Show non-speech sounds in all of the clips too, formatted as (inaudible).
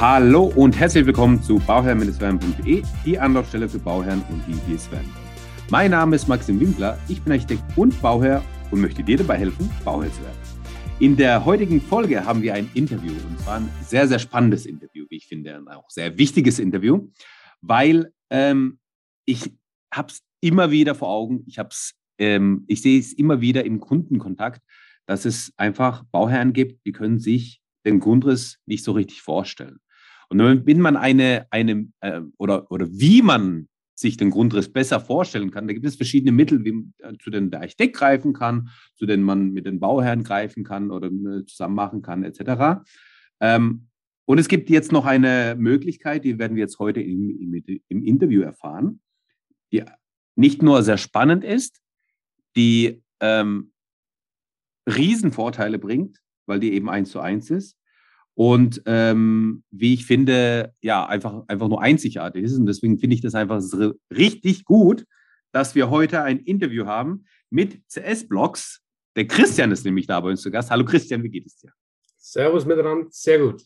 Hallo und herzlich willkommen zu bauherrn-werden.de, die Anlaufstelle für Bauherren und die, die es werden. Mein Name ist Maxim Winkler, ich bin Architekt und Bauherr und möchte dir dabei helfen, Bauherr zu werden. In der heutigen Folge haben wir ein Interview und zwar ein sehr, sehr spannendes Interview, wie ich finde, ein auch sehr wichtiges Interview, weil ähm, ich habe es immer wieder vor Augen, ich, ähm, ich sehe es immer wieder im Kundenkontakt, dass es einfach Bauherren gibt, die können sich den Grundriss nicht so richtig vorstellen. Und wenn man eine, eine äh, oder, oder wie man sich den Grundriss besser vorstellen kann, da gibt es verschiedene Mittel, wie, äh, zu denen der Architekt greifen kann, zu denen man mit den Bauherren greifen kann oder äh, zusammen machen kann, etc. Ähm, und es gibt jetzt noch eine Möglichkeit, die werden wir jetzt heute im, im, im Interview erfahren, die nicht nur sehr spannend ist, die ähm, Riesenvorteile bringt, weil die eben eins zu eins ist, und ähm, wie ich finde, ja, einfach, einfach nur einzigartig ist. Und deswegen finde ich das einfach richtig gut, dass wir heute ein Interview haben mit CS-Blogs. Der Christian ist nämlich da bei uns zu Gast. Hallo Christian, wie geht es dir? Servus miteinander, sehr gut.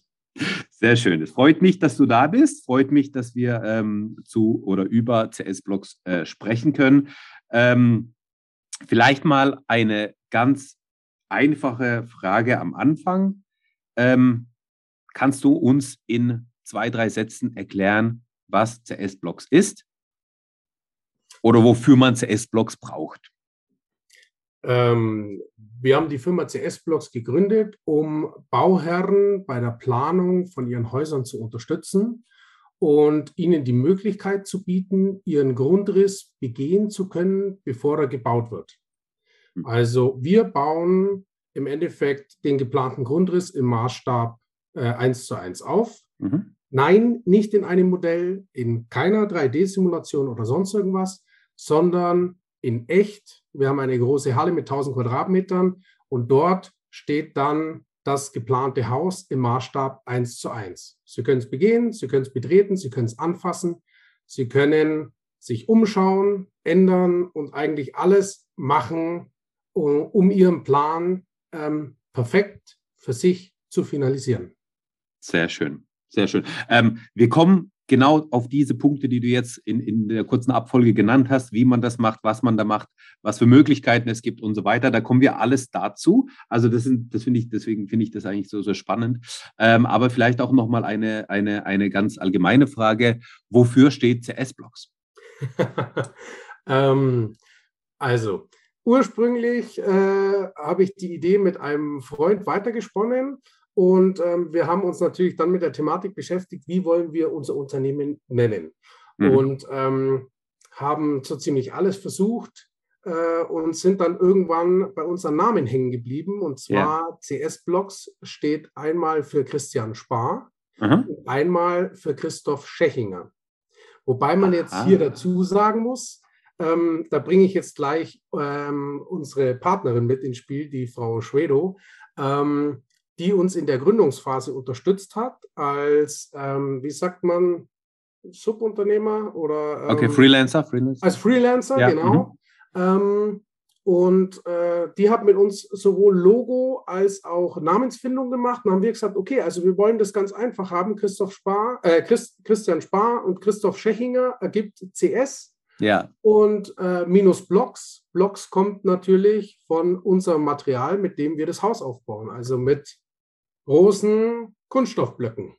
Sehr schön. Es freut mich, dass du da bist. Freut mich, dass wir ähm, zu oder über CS-Blogs äh, sprechen können. Ähm, vielleicht mal eine ganz einfache Frage am Anfang. Ähm, Kannst du uns in zwei, drei Sätzen erklären, was CS-Blocks ist oder wofür man CS-Blocks braucht? Ähm, wir haben die Firma CS-Blocks gegründet, um Bauherren bei der Planung von ihren Häusern zu unterstützen und ihnen die Möglichkeit zu bieten, ihren Grundriss begehen zu können, bevor er gebaut wird. Hm. Also wir bauen im Endeffekt den geplanten Grundriss im Maßstab eins zu eins auf. Mhm. Nein, nicht in einem Modell, in keiner 3D-Simulation oder sonst irgendwas, sondern in echt. Wir haben eine große Halle mit 1000 Quadratmetern und dort steht dann das geplante Haus im Maßstab 1 zu 1. Sie können es begehen, Sie können es betreten, Sie können es anfassen, Sie können sich umschauen, ändern und eigentlich alles machen, um, um Ihren Plan ähm, perfekt für sich zu finalisieren. Sehr schön, sehr schön. Ähm, wir kommen genau auf diese Punkte, die du jetzt in, in der kurzen Abfolge genannt hast, wie man das macht, was man da macht, was für Möglichkeiten es gibt und so weiter. Da kommen wir alles dazu. Also das, sind, das finde ich, deswegen finde ich das eigentlich so, so spannend. Ähm, aber vielleicht auch nochmal eine, eine, eine ganz allgemeine Frage. Wofür steht CS-Blocks? (laughs) ähm, also, ursprünglich äh, habe ich die Idee mit einem Freund weitergesponnen und ähm, wir haben uns natürlich dann mit der Thematik beschäftigt, wie wollen wir unser Unternehmen nennen. Mhm. Und ähm, haben so ziemlich alles versucht äh, und sind dann irgendwann bei unseren Namen hängen geblieben. Und zwar ja. CS Blocks steht einmal für Christian Spar mhm. und einmal für Christoph Schechinger. Wobei man jetzt Aha. hier dazu sagen muss, ähm, da bringe ich jetzt gleich ähm, unsere Partnerin mit ins Spiel, die Frau Schwedo. Ähm, die uns in der Gründungsphase unterstützt hat, als, ähm, wie sagt man, Subunternehmer oder. Ähm, okay, Freelancer, Freelancer. Als Freelancer, ja, genau. Mhm. Ähm, und äh, die hat mit uns sowohl Logo als auch Namensfindung gemacht. Dann haben wir gesagt, okay, also wir wollen das ganz einfach haben. Christoph Spar, äh, Christ, Christian Spar und Christoph Schechinger ergibt CS. Ja. Und äh, minus Blocks. Blocks kommt natürlich von unserem Material, mit dem wir das Haus aufbauen. Also mit großen Kunststoffblöcken.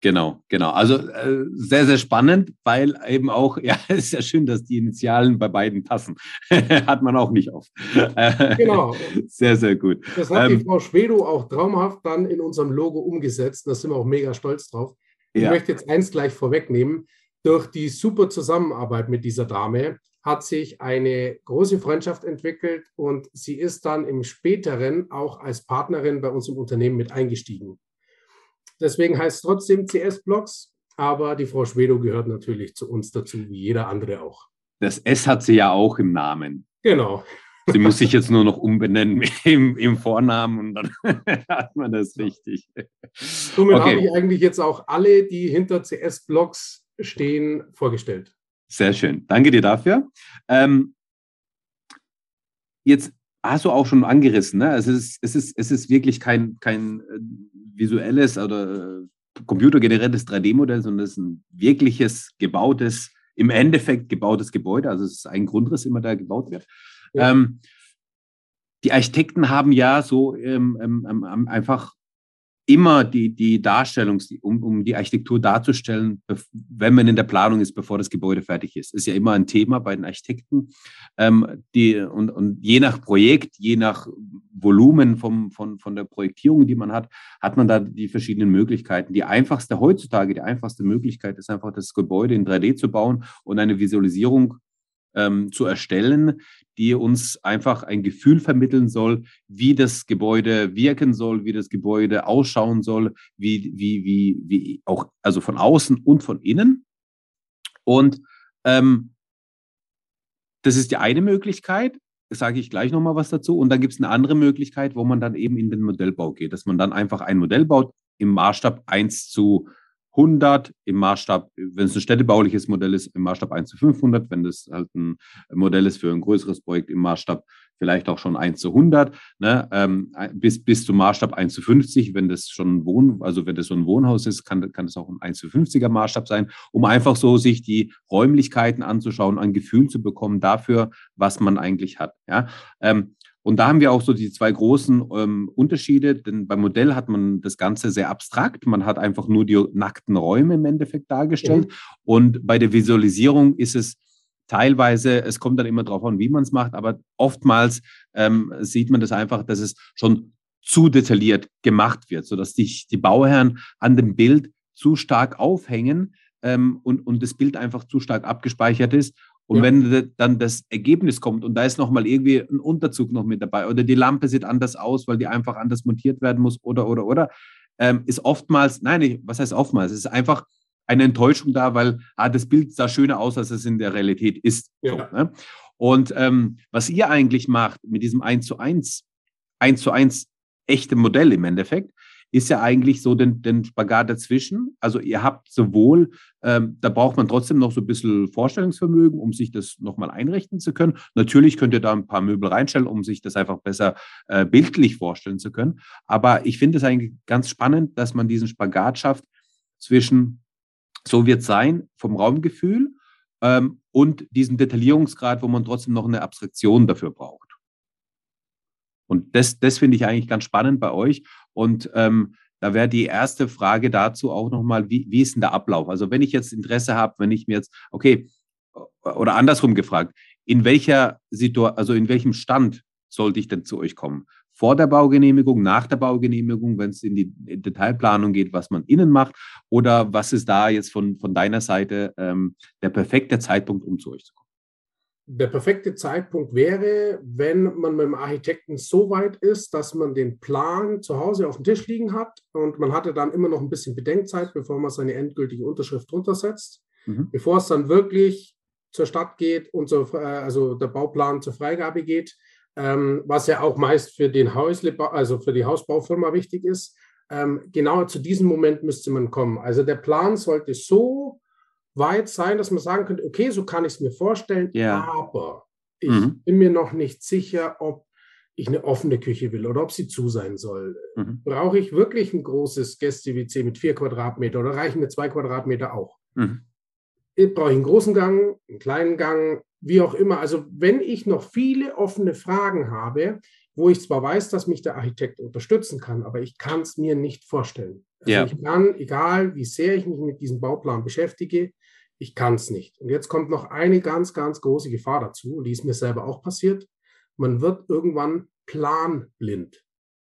Genau, genau. Also äh, sehr, sehr spannend, weil eben auch, (laughs) ja, es ist ja schön, dass die Initialen bei beiden passen. (laughs) hat man auch nicht oft. (laughs) genau. Sehr, sehr gut. Das hat ähm, die Frau Schwedo auch traumhaft dann in unserem Logo umgesetzt. Da sind wir auch mega stolz drauf. Ich ja. möchte jetzt eins gleich vorwegnehmen. Durch die super Zusammenarbeit mit dieser Dame hat sich eine große Freundschaft entwickelt und sie ist dann im späteren auch als Partnerin bei uns im Unternehmen mit eingestiegen. Deswegen heißt es trotzdem CS Blocks, aber die Frau Schwedo gehört natürlich zu uns dazu, wie jeder andere auch. Das S hat sie ja auch im Namen. Genau. Sie muss sich jetzt nur noch umbenennen (laughs) im, im Vornamen und dann (laughs) hat man das richtig. Somit okay. habe ich eigentlich jetzt auch alle, die hinter CS Blocks stehen, vorgestellt. Sehr schön. Danke dir dafür. Ähm, jetzt hast du auch schon angerissen, ne? es, ist, es, ist, es ist wirklich kein, kein äh, visuelles oder computergeneriertes 3D-Modell, sondern es ist ein wirkliches, gebautes, im Endeffekt gebautes Gebäude. Also es ist ein Grundriss immer, der gebaut wird. Ja. Ähm, die Architekten haben ja so ähm, ähm, ähm einfach immer die, die Darstellung, um, um die Architektur darzustellen, wenn man in der Planung ist, bevor das Gebäude fertig ist. Ist ja immer ein Thema bei den Architekten. Ähm, die, und, und je nach Projekt, je nach Volumen vom, von, von der Projektierung, die man hat, hat man da die verschiedenen Möglichkeiten. Die einfachste heutzutage, die einfachste Möglichkeit ist einfach, das Gebäude in 3D zu bauen und eine Visualisierung ähm, zu erstellen, die uns einfach ein Gefühl vermitteln soll, wie das Gebäude wirken soll, wie das Gebäude ausschauen soll, wie, wie, wie, wie auch, also von außen und von innen. Und ähm, das ist die eine Möglichkeit, sage ich gleich nochmal was dazu. Und dann gibt es eine andere Möglichkeit, wo man dann eben in den Modellbau geht, dass man dann einfach ein Modell baut im Maßstab 1 zu 100 im Maßstab, wenn es ein städtebauliches Modell ist, im Maßstab 1 zu 500, wenn das halt ein Modell ist für ein größeres Projekt im Maßstab vielleicht auch schon 1 zu 100, ne, ähm, bis, bis zum Maßstab 1 zu 50, wenn das schon ein Wohn, also wenn das so ein Wohnhaus ist, kann, kann das auch ein 1 zu 50er Maßstab sein, um einfach so sich die Räumlichkeiten anzuschauen, ein Gefühl zu bekommen dafür, was man eigentlich hat. Ja? Ähm, und da haben wir auch so die zwei großen ähm, Unterschiede, denn beim Modell hat man das Ganze sehr abstrakt. Man hat einfach nur die nackten Räume im Endeffekt dargestellt. Mhm. Und bei der Visualisierung ist es teilweise, es kommt dann immer darauf an, wie man es macht, aber oftmals ähm, sieht man das einfach, dass es schon zu detailliert gemacht wird, sodass sich die Bauherren an dem Bild zu stark aufhängen ähm, und, und das Bild einfach zu stark abgespeichert ist und ja. wenn dann das Ergebnis kommt und da ist nochmal irgendwie ein Unterzug noch mit dabei oder die Lampe sieht anders aus, weil die einfach anders montiert werden muss oder, oder, oder, ähm, ist oftmals, nein, was heißt oftmals? Es ist einfach eine Enttäuschung da, weil ah, das Bild sah schöner aus, als es in der Realität ist. Ja. So, ne? Und ähm, was ihr eigentlich macht mit diesem 1 zu 1, 1 zu 1 echte Modell im Endeffekt, ist ja eigentlich so den, den Spagat dazwischen. Also ihr habt sowohl, ähm, da braucht man trotzdem noch so ein bisschen Vorstellungsvermögen, um sich das nochmal einrichten zu können. Natürlich könnt ihr da ein paar Möbel reinstellen, um sich das einfach besser äh, bildlich vorstellen zu können. Aber ich finde es eigentlich ganz spannend, dass man diesen Spagat schafft zwischen, so wird es sein, vom Raumgefühl ähm, und diesem Detaillierungsgrad, wo man trotzdem noch eine Abstraktion dafür braucht. Und das, das finde ich eigentlich ganz spannend bei euch. Und ähm, da wäre die erste Frage dazu auch nochmal, wie, wie ist denn der Ablauf? Also wenn ich jetzt Interesse habe, wenn ich mir jetzt, okay, oder andersrum gefragt, in welcher Situation, also in welchem Stand sollte ich denn zu euch kommen? Vor der Baugenehmigung, nach der Baugenehmigung, wenn es in die Detailplanung geht, was man innen macht? Oder was ist da jetzt von, von deiner Seite ähm, der perfekte Zeitpunkt, um zu euch zu kommen? Der perfekte Zeitpunkt wäre, wenn man mit dem Architekten so weit ist, dass man den Plan zu Hause auf dem Tisch liegen hat und man hatte dann immer noch ein bisschen Bedenkzeit, bevor man seine endgültige Unterschrift drunter setzt, mhm. bevor es dann wirklich zur Stadt geht und zur, äh, also der Bauplan zur Freigabe geht, ähm, was ja auch meist für den Häusle, also für die Hausbaufirma wichtig ist. Ähm, genau zu diesem Moment müsste man kommen. Also der Plan sollte so weit sein, dass man sagen könnte, okay, so kann ich es mir vorstellen, ja. aber ich mhm. bin mir noch nicht sicher, ob ich eine offene Küche will oder ob sie zu sein soll. Mhm. Brauche ich wirklich ein großes Gäste-WC mit vier Quadratmeter oder reichen mir zwei Quadratmeter auch? Mhm. Brauche ich einen großen Gang, einen kleinen Gang, wie auch immer. Also wenn ich noch viele offene Fragen habe, wo ich zwar weiß, dass mich der Architekt unterstützen kann, aber ich kann es mir nicht vorstellen. Also ja. ich kann, egal wie sehr ich mich mit diesem Bauplan beschäftige, ich kann es nicht. Und jetzt kommt noch eine ganz, ganz große Gefahr dazu, und die ist mir selber auch passiert. Man wird irgendwann planblind.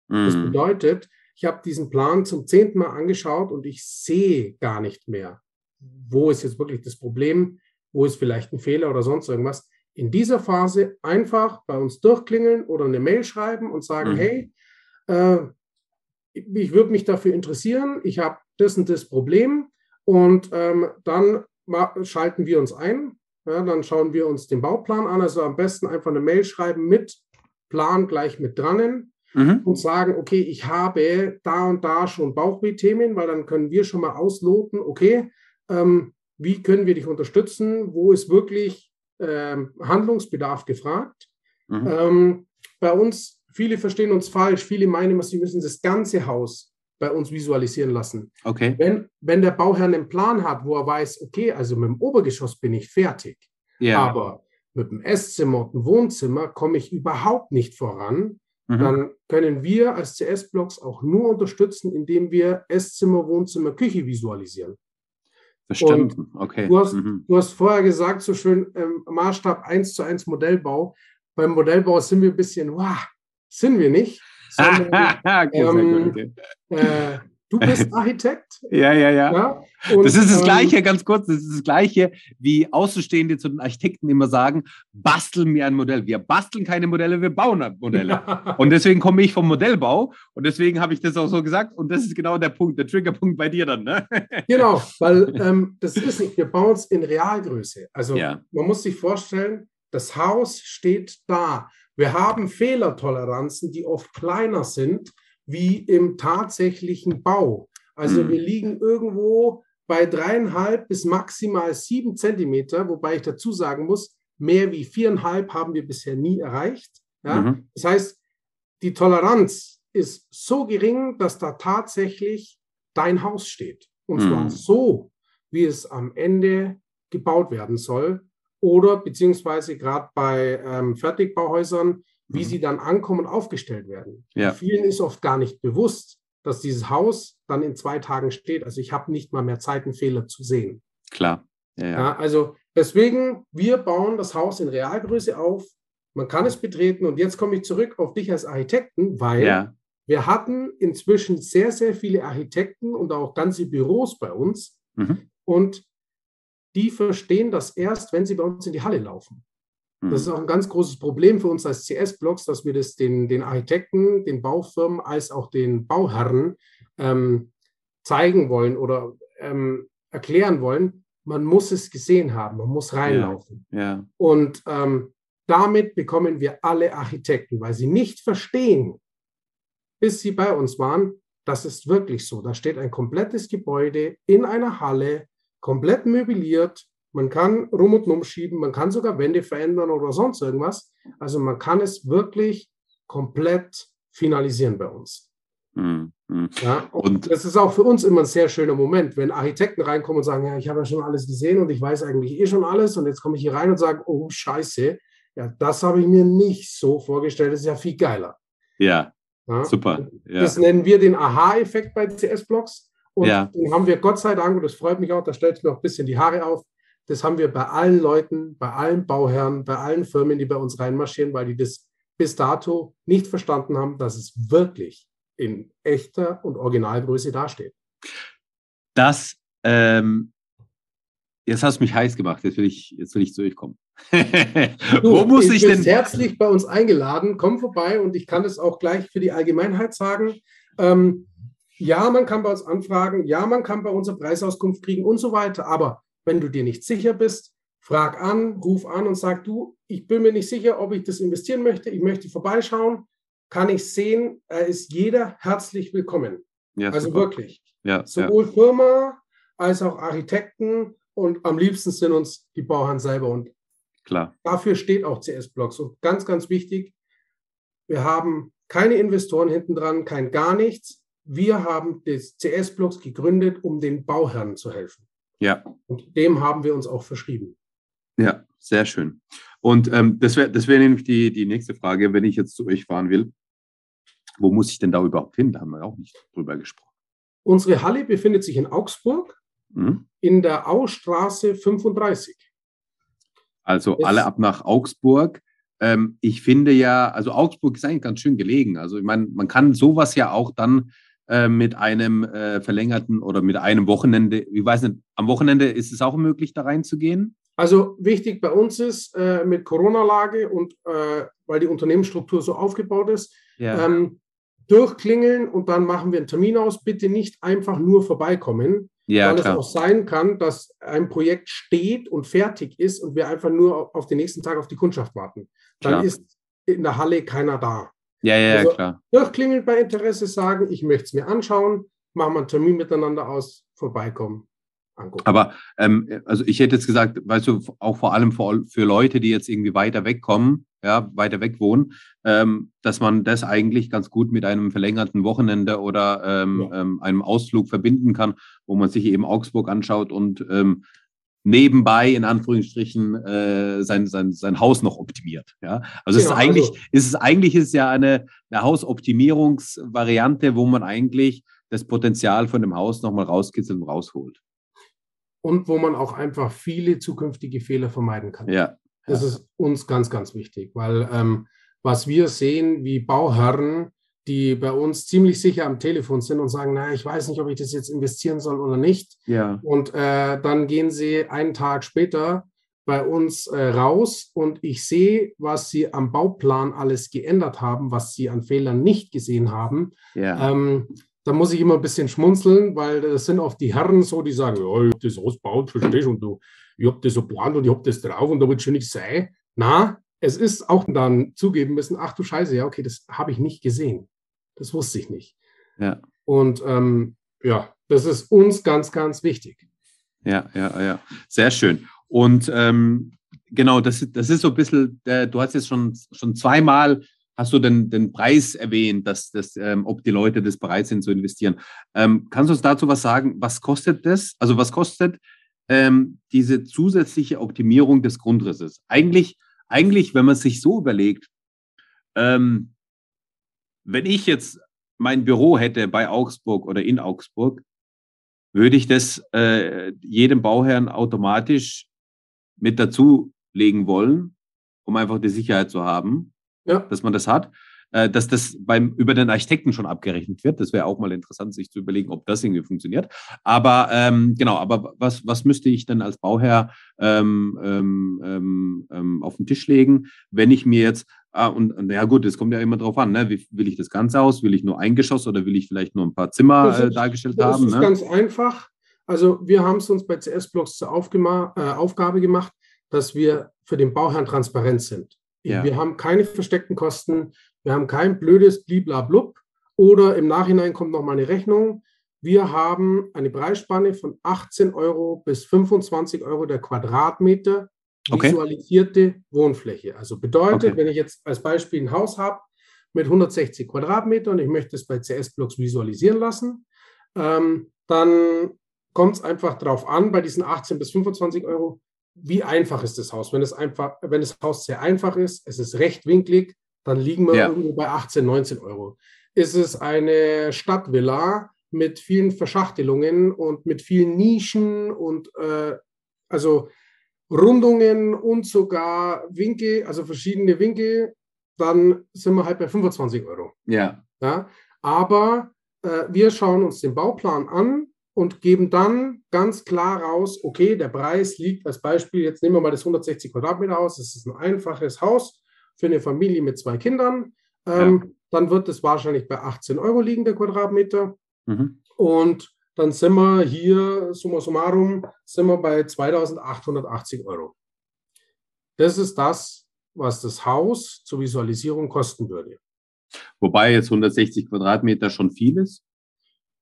Mhm. Das bedeutet, ich habe diesen Plan zum zehnten Mal angeschaut und ich sehe gar nicht mehr, wo ist jetzt wirklich das Problem, wo ist vielleicht ein Fehler oder sonst irgendwas. In dieser Phase einfach bei uns durchklingeln oder eine Mail schreiben und sagen, mhm. hey, äh, ich würde mich dafür interessieren, ich habe das und das Problem und ähm, dann schalten wir uns ein. Ja, dann schauen wir uns den Bauplan an. Also am besten einfach eine Mail schreiben mit Plan gleich mit dran mhm. und sagen, okay, ich habe da und da schon Bauchweh-Themen, weil dann können wir schon mal ausloten, okay, ähm, wie können wir dich unterstützen? Wo ist wirklich ähm, Handlungsbedarf gefragt? Mhm. Ähm, bei uns, viele verstehen uns falsch, viele meinen, sie müssen das ganze Haus bei uns visualisieren lassen. Okay. Wenn, wenn der Bauherr einen Plan hat, wo er weiß, okay, also mit dem Obergeschoss bin ich fertig, Ja. aber mit dem Esszimmer und dem Wohnzimmer komme ich überhaupt nicht voran, Mhm. dann können wir als CS-Blocks auch nur unterstützen, indem wir Esszimmer, Wohnzimmer, Küche visualisieren. Verstanden. Okay. Du hast, Mhm. du hast vorher gesagt, so schön, ähm, Maßstab 1 zu 1 Modellbau. Beim Modellbau sind wir ein bisschen, wow, sind wir nicht. Sondern, (laughs) okay, ähm, gut, okay. äh, du bist (laughs) Architekt. Ja, ja, ja. Ja? Und, Das ist das ähm, Gleiche, ganz kurz, das ist das Gleiche, wie Außenstehende zu den Architekten immer sagen, basteln mir ein Modell. Wir basteln keine Modelle, wir bauen Modelle. Und deswegen komme ich vom Modellbau und deswegen habe ich das auch so gesagt und das ist genau der Punkt, der Triggerpunkt bei dir dann. Ne? (laughs) Genau, weil ähm, das ist nicht, wir bauen es in Realgröße. Also Ja. man muss sich vorstellen, das Haus steht da. Wir haben Fehlertoleranzen, die oft kleiner sind wie im tatsächlichen Bau. Also Mhm. wir liegen irgendwo bei dreieinhalb bis maximal sieben Zentimeter, wobei ich dazu sagen muss, mehr wie viereinhalb haben wir bisher nie erreicht. Ja? Mhm. Das heißt, die Toleranz ist so gering, dass da tatsächlich dein Haus steht. Und zwar Mhm. so, wie es am Ende gebaut werden soll. Oder beziehungsweise gerade bei ähm, Fertigbauhäusern, wie Mhm. sie dann ankommen und aufgestellt werden. Ja. Vielen ist oft gar nicht bewusst, dass dieses Haus dann in zwei Tagen steht. Also ich habe nicht mal mehr Zeit, einen Fehler zu sehen. Klar. Ja, ja. Also deswegen, wir bauen das Haus in Realgröße auf. Man kann es betreten. Und jetzt komme ich zurück auf dich als Architekten, weil wir hatten inzwischen sehr, sehr viele Architekten und auch ganze Büros bei uns. Mhm. Und die verstehen das erst, wenn sie bei uns in die Halle laufen. Das ist Mhm. auch ein ganz großes Problem für uns als CS-Blocks, dass wir das den, den Architekten, den Baufirmen als auch den Bauherren ähm, zeigen wollen oder ähm, erklären wollen. Man muss es gesehen haben, man muss reinlaufen. Ja. Und ähm, damit bekommen wir alle Architekten, weil sie nicht verstehen, bis sie bei uns waren, das ist wirklich so. Da steht ein komplettes Gebäude in einer Halle, komplett möbliert. Man kann rum und um schieben, man kann sogar Wände verändern oder sonst irgendwas. Also man kann es wirklich komplett finalisieren bei uns. Mhm. Ja, und, Und- das ist auch für uns immer ein sehr schöner Moment, wenn Architekten reinkommen und sagen, ja, ich habe ja schon alles gesehen und ich weiß eigentlich eh schon alles und jetzt komme ich hier rein und sage, oh scheiße, ja, das habe ich mir nicht so vorgestellt, das ist ja viel geiler. Ja, Ja? super. Ja. Das nennen wir den Aha-Effekt bei CS-Blocks und Ja. den haben wir Gott sei Dank, und das freut mich auch, da stellt mir auch ein bisschen die Haare auf, das haben wir bei allen Leuten, bei allen Bauherren, bei allen Firmen, die bei uns reinmarschieren, weil die das bis dato nicht verstanden haben, dass es wirklich in echter und Originalgröße dasteht. Das, ähm, jetzt hast du mich heiß gemacht, jetzt will ich, jetzt will ich zu euch kommen. (laughs) Wo muss ich du bist denn? herzlich bei uns eingeladen. Komm vorbei und ich kann das auch gleich für die Allgemeinheit sagen. Ähm, ja, man kann bei uns anfragen. Ja, man kann bei uns eine Preisauskunft kriegen und so weiter. Aber wenn du dir nicht sicher bist, frag an, ruf an und sag du, ich bin mir nicht sicher, ob ich das investieren möchte. Ich möchte vorbeischauen. Kann ich sehen, da ist jeder herzlich willkommen. Ja, Also super. wirklich. Ja, ja. Sowohl Firma als auch Architekten und am liebsten sind uns die Bauherren selber. Und klar. Dafür steht auch CS-Blocks. Und ganz, ganz wichtig, wir haben keine Investoren hinten dran, kein gar nichts. Wir haben das CS-Blocks gegründet, um den Bauherren zu helfen. Ja, Und dem haben wir uns auch verschrieben. ja, sehr schön. Und ähm, das wäre das wär nämlich die, die nächste Frage, wenn ich jetzt zu euch fahren will. Wo muss ich denn da überhaupt hin? Da haben wir auch nicht drüber gesprochen. Unsere Halle befindet sich in Augsburg Mhm. in der Austraße 35. Also Es- alle ab nach Augsburg. Ähm, ich finde ja, also Augsburg ist eigentlich ganz schön gelegen. Also ich meine, man kann sowas ja auch dann äh, mit einem äh, verlängerten oder mit einem Wochenende, ich weiß nicht, am Wochenende ist es auch möglich, da reinzugehen? Also wichtig bei uns ist äh, mit Corona-Lage und äh, weil die Unternehmensstruktur so aufgebaut ist, Ja. ähm, durchklingeln und dann machen wir einen Termin aus. Bitte nicht einfach nur vorbeikommen, ja, weil es klar. auch sein kann, dass ein Projekt steht und fertig ist und wir einfach nur auf den nächsten Tag auf die Kundschaft warten. Dann Klar. ist in der Halle keiner da. Ja, ja, ja, also- klar. Durchklingeln bei Interesse, sagen, ich möchte es mir anschauen, machen wir einen Termin miteinander aus, vorbeikommen, angucken. Aber ähm, also ich hätte jetzt gesagt, weißt du, auch vor allem für, für Leute, die jetzt irgendwie weiter wegkommen, ja, weiter weg wohnen, ähm, dass man das eigentlich ganz gut mit einem verlängerten Wochenende oder ähm, ja. ähm, einem Ausflug verbinden kann, wo man sich eben Augsburg anschaut und ähm, nebenbei in Anführungsstrichen äh, sein, sein, sein Haus noch optimiert. Ja? Also, es ist eigentlich, also, ist es eigentlich ist ja eine, eine Hausoptimierungsvariante, wo man eigentlich das Potenzial von dem Haus nochmal rauskitzelt und rausholt. Und wo man auch einfach viele zukünftige Fehler vermeiden kann. Ja. Das ja. ist uns ganz, ganz wichtig, weil ähm, was wir sehen, wie Bauherren die bei uns ziemlich sicher am Telefon sind und sagen, na, ich weiß nicht, ob ich das jetzt investieren soll oder nicht. Ja. Und äh, dann gehen sie einen Tag später bei uns äh, raus und ich sehe, was sie am Bauplan alles geändert haben, was sie an Fehlern nicht gesehen haben. Ja. Ähm, da muss ich immer ein bisschen schmunzeln, weil das sind oft die Herren so, die sagen, ja, ich habe das ausgebaut, verstehst und du, ich habe das so plant und ich habe das drauf und da wird schon nichts sein. Na, es ist auch dann zugeben müssen, ach du Scheiße, ja, okay, das habe ich nicht gesehen. Das wusste ich nicht. Ja. Und ähm, ja, das ist uns ganz, ganz wichtig. Ja, ja, ja. Sehr schön. Und ähm, genau, das, das ist so ein bisschen, äh, du hast jetzt schon, schon zweimal hast du den, den Preis erwähnt, dass das, ähm, ob die Leute das bereit sind zu investieren. Ähm, kannst du uns dazu was sagen? Was kostet das? Also was kostet ähm, diese zusätzliche Optimierung des Grundrisses? Eigentlich, eigentlich, wenn man sich so überlegt, ähm, wenn ich jetzt mein Büro hätte bei Augsburg oder in Augsburg, würde ich das äh, jedem Bauherrn automatisch mit dazulegen wollen, um einfach die Sicherheit zu haben, ja. dass man das hat. Äh, dass das beim, über den Architekten schon abgerechnet wird. Das wäre auch mal interessant, sich zu überlegen, ob das irgendwie funktioniert. Aber ähm, genau, aber was, was müsste ich denn als Bauherr ähm, ähm, ähm, ähm auf den Tisch legen, wenn ich mir jetzt Ah, und, und ja gut, es kommt ja immer drauf an, ne? Wie, will ich das Ganze aus? Will ich nur ein Geschoss oder will ich vielleicht nur ein paar Zimmer ist, äh, dargestellt das haben? Das ist ne? ganz einfach. Also wir haben es uns bei CS-Blocks zur äh, Aufgabe gemacht, dass wir für den Bauherrn transparent sind. Ja. Wir haben keine versteckten Kosten, wir haben kein blödes Bliblablub oder im Nachhinein kommt noch mal eine Rechnung. Wir haben eine Preisspanne von 18 Euro bis 25 Euro der Quadratmeter okay. visualisierte Wohnfläche. Also bedeutet, okay. wenn ich jetzt als Beispiel ein Haus habe mit 160 Quadratmetern und ich möchte es bei CS-Blocks visualisieren lassen, ähm, dann kommt es einfach darauf an, bei diesen 18 bis 25 Euro, wie einfach ist das Haus. Wenn es einfach, wenn das Haus sehr einfach ist, es ist rechtwinklig, dann liegen wir ja. irgendwo bei 18, 19 Euro. Ist es eine Stadtvilla mit vielen Verschachtelungen und mit vielen Nischen und äh, also Rundungen und sogar Winkel, also verschiedene Winkel, dann sind wir halt bei 25 Euro. Ja. ja? Aber äh, wir schauen uns den Bauplan an und geben dann ganz klar raus, okay, der Preis liegt als Beispiel, jetzt nehmen wir mal das 160 Quadratmeter Haus, das ist ein einfaches Haus für eine Familie mit zwei Kindern. Ähm, ja. Dann wird es wahrscheinlich bei 18 Euro liegen, der Quadratmeter. Mhm. Und dann sind wir hier, summa summarum, sind wir bei 2880 Euro. Das ist das, was das Haus zur Visualisierung kosten würde. Wobei jetzt 160 Quadratmeter schon viel ist.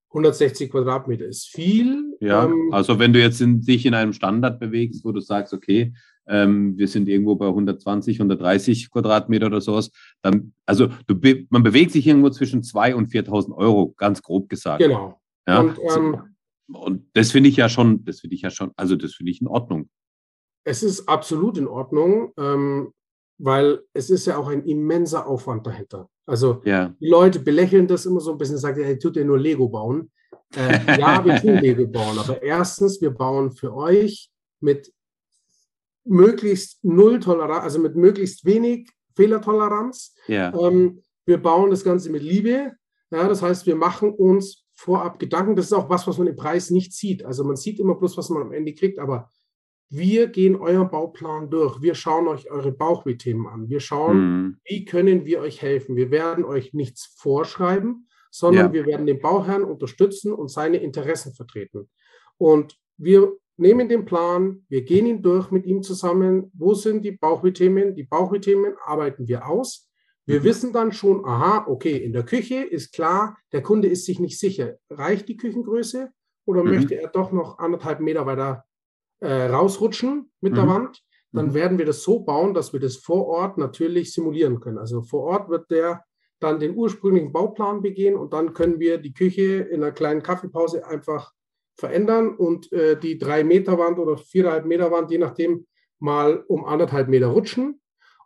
160 Quadratmeter ist viel. Ja, ähm, also wenn du jetzt in, dich in einem Standard bewegst, wo du sagst, okay, ähm, wir sind irgendwo bei 120, 130 Quadratmeter oder sowas, dann, also du, man bewegt sich irgendwo zwischen 2.000 und 4.000 Euro, ganz grob gesagt. Genau. Ja? Und, ähm, und das finde ich ja schon, das finde ich ja schon, also das finde ich in Ordnung. Es ist absolut in Ordnung, ähm, weil es ist ja auch ein immenser Aufwand dahinter. Also ja. die Leute belächeln das immer so ein bisschen, sagen, hey, tut ihr nur Lego bauen? Äh, ja, wir tun (laughs) Lego bauen, aber erstens, wir bauen für euch mit möglichst null Toleranz, also mit möglichst wenig Fehlertoleranz. Ja. Ähm, wir bauen das Ganze mit Liebe. Ja, das heißt, wir machen uns vorab Gedanken. Das ist auch was, was man im Preis nicht sieht. Also man sieht immer bloß, was man am Ende kriegt, aber wir gehen euren Bauplan durch. Wir schauen euch eure Bauchweh-Themen an. Wir schauen, mhm. wie können wir euch helfen. Wir werden euch nichts vorschreiben, sondern ja. wir werden den Bauherrn unterstützen und seine Interessen vertreten. Und wir nehmen den Plan, wir gehen ihn durch mit ihm zusammen. Wo sind die Bauchweh-Themen? Die Bauchweh-Themen arbeiten wir aus. Wir wissen dann schon, aha, okay, in der Küche ist klar, der Kunde ist sich nicht sicher. Reicht die Küchengröße oder mhm. möchte er doch noch anderthalb Meter weiter äh, rausrutschen mit mhm. der Wand? dann mhm. werden wir das so bauen, dass wir das vor Ort natürlich simulieren können. Also vor Ort wird der dann den ursprünglichen Bauplan begehen und dann können wir die Küche in einer kleinen Kaffeepause einfach verändern und äh, die drei Meter Wand oder viereinhalb Meter Wand, je nachdem, mal um anderthalb Meter rutschen.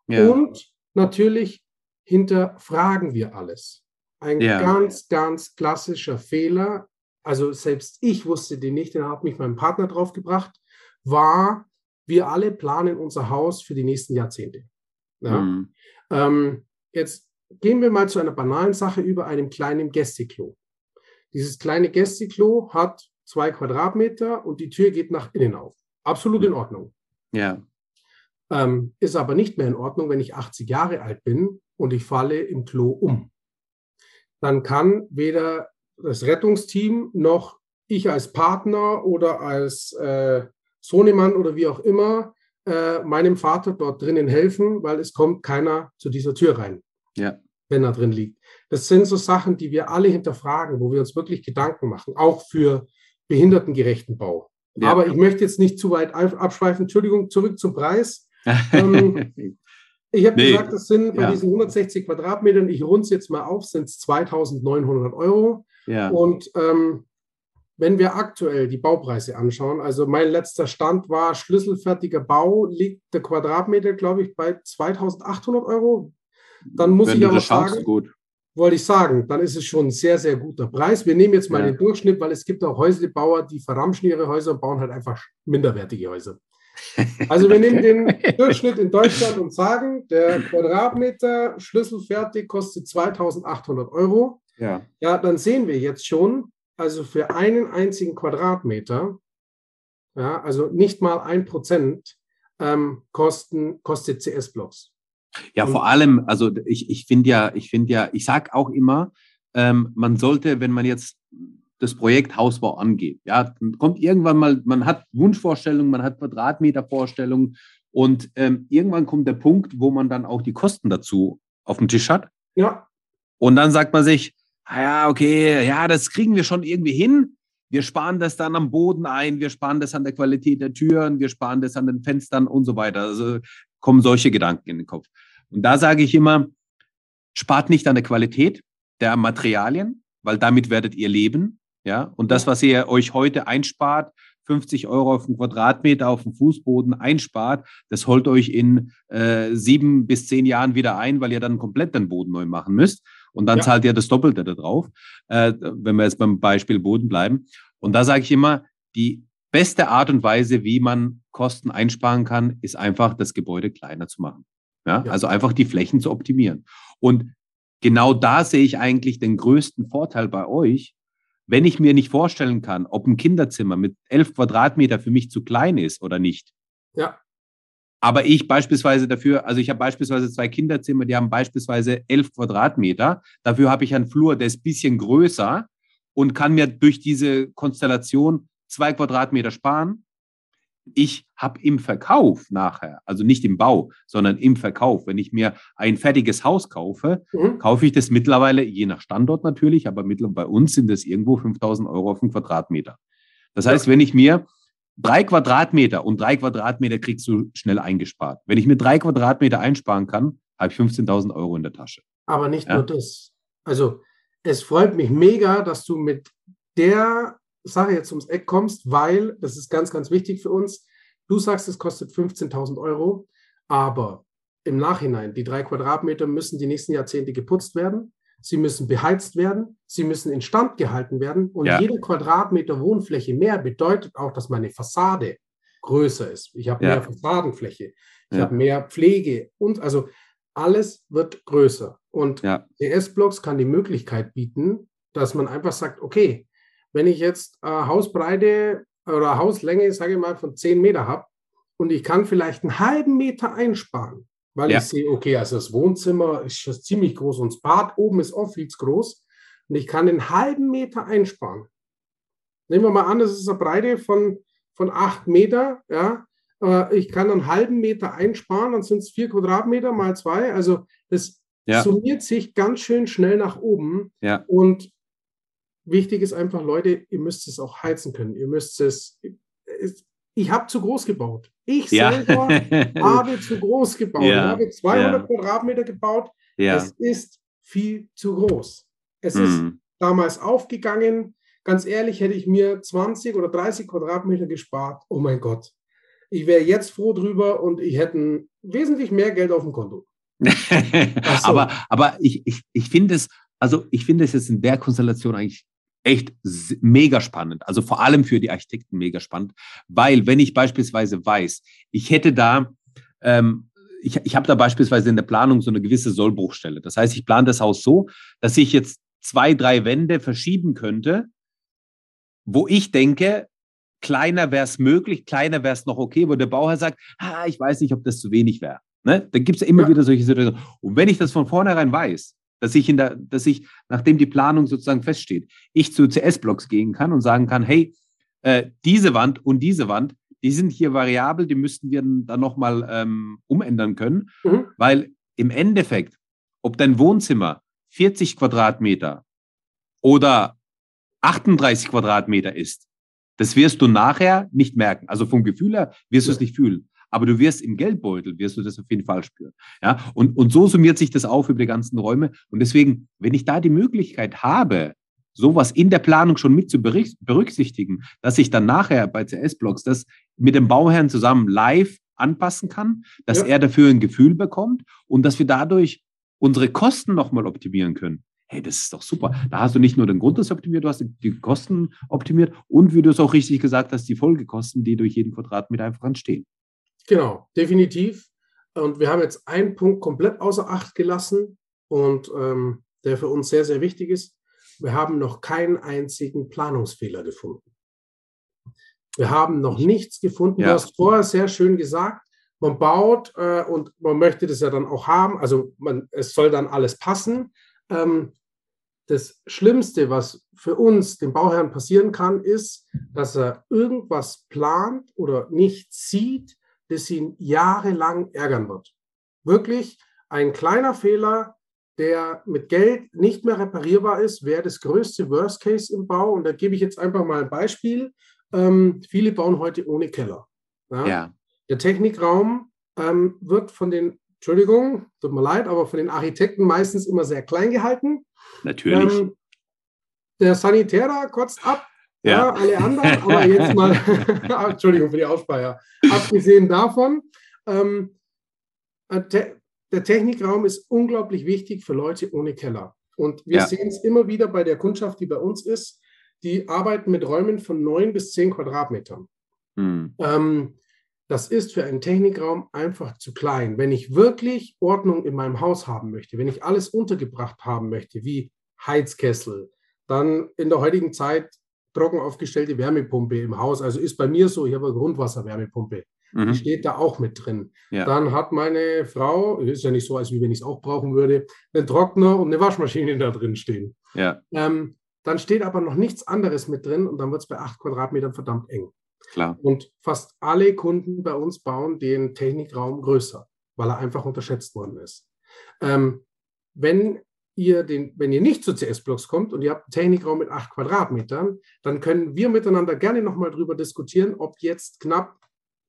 Ja. Und natürlich hinterfragen wir alles. Ein ja. ganz, ganz klassischer Fehler, also selbst ich wusste den nicht, den hat mich mein Partner drauf gebracht, war, wir alle planen unser Haus für die nächsten Jahrzehnte. Ja? Mhm. Ähm, jetzt gehen wir mal zu einer banalen Sache über einem kleinen Gästeklo. Dieses kleine Gästeklo hat zwei Quadratmeter und die Tür geht nach innen auf. Absolut in Ordnung. Ja. Ähm, ist aber nicht mehr in Ordnung, wenn ich 80 Jahre alt bin und ich falle im Klo um. Dann kann weder das Rettungsteam noch ich als Partner oder als äh, Sohnemann oder wie auch immer äh, meinem Vater dort drinnen helfen, weil es kommt keiner zu dieser Tür rein, ja. wenn er drin liegt. Das sind so Sachen, die wir alle hinterfragen, wo wir uns wirklich Gedanken machen, auch für behindertengerechten Bau. Ja. Aber ich möchte jetzt nicht zu weit abschweifen. Entschuldigung, zurück zum Preis. Ähm, (laughs) ich habe nee. gesagt, das sind bei ja. diesen 160 Quadratmetern, ich runde es jetzt mal auf, sind es 2900 Euro. Ja. Und ähm, wenn wir aktuell die Baupreise anschauen, also mein letzter Stand war schlüsselfertiger Bau, liegt der Quadratmeter, glaube ich, bei 2800 Euro. Dann muss wenn ich aber sagen, gut wollte ich sagen, dann ist es schon ein sehr, sehr guter Preis. Wir nehmen jetzt mal ja. den Durchschnitt, weil es gibt auch Häuslebauer, die verramschen ihre Häuser und bauen halt einfach minderwertige Häuser. Also wir nehmen den (laughs) Durchschnitt in Deutschland und sagen, der Quadratmeter schlüsselfertig kostet 2800 Euro. Ja. ja, dann sehen wir jetzt schon, also für einen einzigen Quadratmeter, ja, also nicht mal ein Prozent ähm, kosten, kostet CS-Blocks. Ja, vor allem, also ich, ich finde ja, ich finde ja, ich sage auch immer, ähm, man sollte, wenn man jetzt das Projekt Hausbau angeht, ja, dann kommt irgendwann mal, man hat Wunschvorstellungen, man hat Quadratmetervorstellungen und ähm, irgendwann kommt der Punkt, wo man dann auch die Kosten dazu auf dem Tisch hat. Ja. Und dann sagt man sich, ah ja, okay, ja, das kriegen wir schon irgendwie hin. Wir sparen das dann am Boden ein, wir sparen das an der Qualität der Türen, wir sparen das an den Fenstern und so weiter. Also kommen solche Gedanken in den Kopf. Und da sage ich immer, spart nicht an der Qualität der Materialien, weil damit werdet ihr leben. Ja, und das, was ihr euch heute einspart, 50 Euro auf den Quadratmeter auf dem Fußboden einspart, das holt euch in äh, sieben bis zehn Jahren wieder ein, weil ihr dann komplett den Boden neu machen müsst. Und dann ja. zahlt ihr das Doppelte da drauf, äh, wenn wir jetzt beim Beispiel Boden bleiben. Und da sage ich immer, die beste Art und Weise, wie man Kosten einsparen kann, ist einfach das Gebäude kleiner zu machen. Ja, ja. Also einfach die Flächen zu optimieren. Und genau da sehe ich eigentlich den größten Vorteil bei euch, wenn ich mir nicht vorstellen kann, ob ein Kinderzimmer mit elf Quadratmeter für mich zu klein ist oder nicht. Ja. Aber ich beispielsweise dafür, also ich habe beispielsweise zwei Kinderzimmer, die haben beispielsweise elf Quadratmeter. Dafür habe ich einen Flur, der ist ein bisschen größer und kann mir durch diese Konstellation zwei Quadratmeter sparen ich habe im Verkauf nachher, also nicht im Bau, sondern im Verkauf, wenn ich mir ein fertiges Haus kaufe, mhm. kaufe ich das mittlerweile, je nach Standort natürlich, aber bei uns sind es irgendwo 5000 Euro auf den Quadratmeter. Das heißt, ja. wenn ich mir drei Quadratmeter und drei Quadratmeter kriegst du schnell eingespart. Wenn ich mir drei Quadratmeter einsparen kann, habe ich 15.000 Euro in der Tasche. Aber nicht ja? nur das. Also es freut mich mega, dass du mit der Sache jetzt ums Eck kommst, weil, das ist ganz, ganz wichtig für uns, du sagst, es kostet 15.000 Euro, aber im Nachhinein, die drei Quadratmeter müssen die nächsten Jahrzehnte geputzt werden, sie müssen beheizt werden, sie müssen instand gehalten werden und ja. jeder Quadratmeter Wohnfläche mehr bedeutet auch, dass meine Fassade größer ist. Ich habe ja. mehr Fassadenfläche, ich ja. habe mehr Pflege und also alles wird größer. Und ja. DS-Blocks kann die Möglichkeit bieten, dass man einfach sagt, okay, wenn ich jetzt äh, Hausbreite oder Hauslänge, sage ich mal, von 10 Meter habe und ich kann vielleicht einen halben Meter einsparen, weil ja. ich sehe, okay, also das Wohnzimmer ist schon ziemlich groß und das Bad oben ist auch viel zu groß und ich kann einen halben Meter einsparen. Nehmen wir mal an, das ist eine Breite von, von 8 Meter, ja, ich kann einen halben Meter einsparen, dann sind es 4 Quadratmeter mal 2, also das ja. summiert sich ganz schön schnell nach oben ja. und Wichtig ist einfach, Leute, ihr müsst es auch heizen können. Ihr müsst es, ich habe zu groß gebaut. Ich ja. selber (laughs) habe zu groß gebaut. Ja. Ich habe 200 ja. Quadratmeter gebaut. Es ist viel zu groß. Es mhm. ist damals aufgegangen. Ganz ehrlich, hätte ich mir 20 oder 30 Quadratmeter gespart. Oh mein Gott. Ich wäre jetzt froh drüber und ich hätte wesentlich mehr Geld auf dem Konto. (laughs) so. aber, aber ich, ich, ich finde es, also ich finde es jetzt in der Konstellation eigentlich echt mega spannend. Also vor allem für die Architekten mega spannend, weil wenn ich beispielsweise weiß, ich hätte da, ähm, ich, ich habe da beispielsweise in der Planung so eine gewisse Sollbruchstelle. Das heißt, ich plane das Haus so, dass ich jetzt zwei, drei Wände verschieben könnte, wo ich denke, kleiner wäre es möglich, kleiner wäre es noch okay, wo der Bauherr sagt, ah, ich weiß nicht, ob das zu wenig wäre. Ne? Da gibt es ja immer ja. wieder solche Situationen. Und wenn ich das von vornherein weiß, dass ich, in der, dass ich, nachdem die Planung sozusagen feststeht, ich zu CS-Blocks gehen kann und sagen kann, hey, äh, diese Wand und diese Wand, die sind hier variabel, die müssten wir dann nochmal ähm, umändern können, mhm. weil im Endeffekt, ob dein Wohnzimmer 40 Quadratmeter oder 38 Quadratmeter ist, das wirst du nachher nicht merken. Also vom Gefühl her wirst du es nicht fühlen aber du wirst im Geldbeutel, wirst du das auf jeden Fall spüren. Ja, und, und so summiert sich das auf über die ganzen Räume. Und deswegen, wenn ich da die Möglichkeit habe, sowas in der Planung schon mit zu berücksichtigen, dass ich dann nachher bei CS-Blocks das mit dem Bauherrn zusammen live anpassen kann, dass ja. er dafür ein Gefühl bekommt und dass wir dadurch unsere Kosten nochmal optimieren können. Hey, das ist doch super. Da hast du nicht nur den Grundriss optimiert, du hast die Kosten optimiert und wie du es auch richtig gesagt hast, die Folgekosten, die durch jeden Quadratmeter einfach entstehen. Genau, definitiv. Und wir haben jetzt einen Punkt komplett außer Acht gelassen und ähm, der für uns sehr, sehr wichtig ist. Wir haben noch keinen einzigen Planungsfehler gefunden. Wir haben noch nichts gefunden. Ja. Du hast vorher sehr schön gesagt, man baut äh, und man möchte das ja dann auch haben. Also man, es soll dann alles passen. Ähm, das Schlimmste, was für uns, den Bauherrn, passieren kann, ist, dass er irgendwas plant oder nicht sieht, das ihn jahrelang ärgern wird. Wirklich ein kleiner Fehler, der mit Geld nicht mehr reparierbar ist, wäre das größte Worst Case im Bau. Und da gebe ich jetzt einfach mal ein Beispiel. Ähm, viele bauen heute ohne Keller. Ja? ja. Der Technikraum ähm, wird von den, Entschuldigung, tut mir leid, aber von den Architekten meistens immer sehr klein gehalten. Natürlich. Ähm, der Sanitärer kotzt ab, ja, alle anderen, aber jetzt mal, (laughs) Entschuldigung für die Aussprache, abgesehen davon, ähm, äh, der Technikraum ist unglaublich wichtig für Leute ohne Keller. Und wir ja. sehen es immer wieder bei der Kundschaft, die bei uns ist, die arbeiten mit Räumen von neun bis zehn Quadratmetern. Mhm. Ähm, das ist für einen Technikraum einfach zu klein. Wenn ich wirklich Ordnung in meinem Haus haben möchte, wenn ich alles untergebracht haben möchte, wie Heizkessel, dann in der heutigen Zeit trocken aufgestellte Wärmepumpe im Haus. Also ist bei mir so, ich habe eine Grundwasserwärmepumpe. Mhm. Die steht da auch mit drin. Ja. Dann hat meine Frau, ist ja nicht so, als wenn ich es auch brauchen würde, einen Trockner und eine Waschmaschine da drin stehen. Ja. Ähm, dann steht aber noch nichts anderes mit drin und dann wird es bei acht Quadratmetern verdammt eng. Klar. Und fast alle Kunden bei uns bauen den Technikraum größer, weil er einfach unterschätzt worden ist. Ähm, wenn ihr den, wenn ihr nicht zu CS-Blocks kommt und ihr habt einen Technikraum mit acht Quadratmetern, dann können wir miteinander gerne nochmal darüber diskutieren, ob jetzt knapp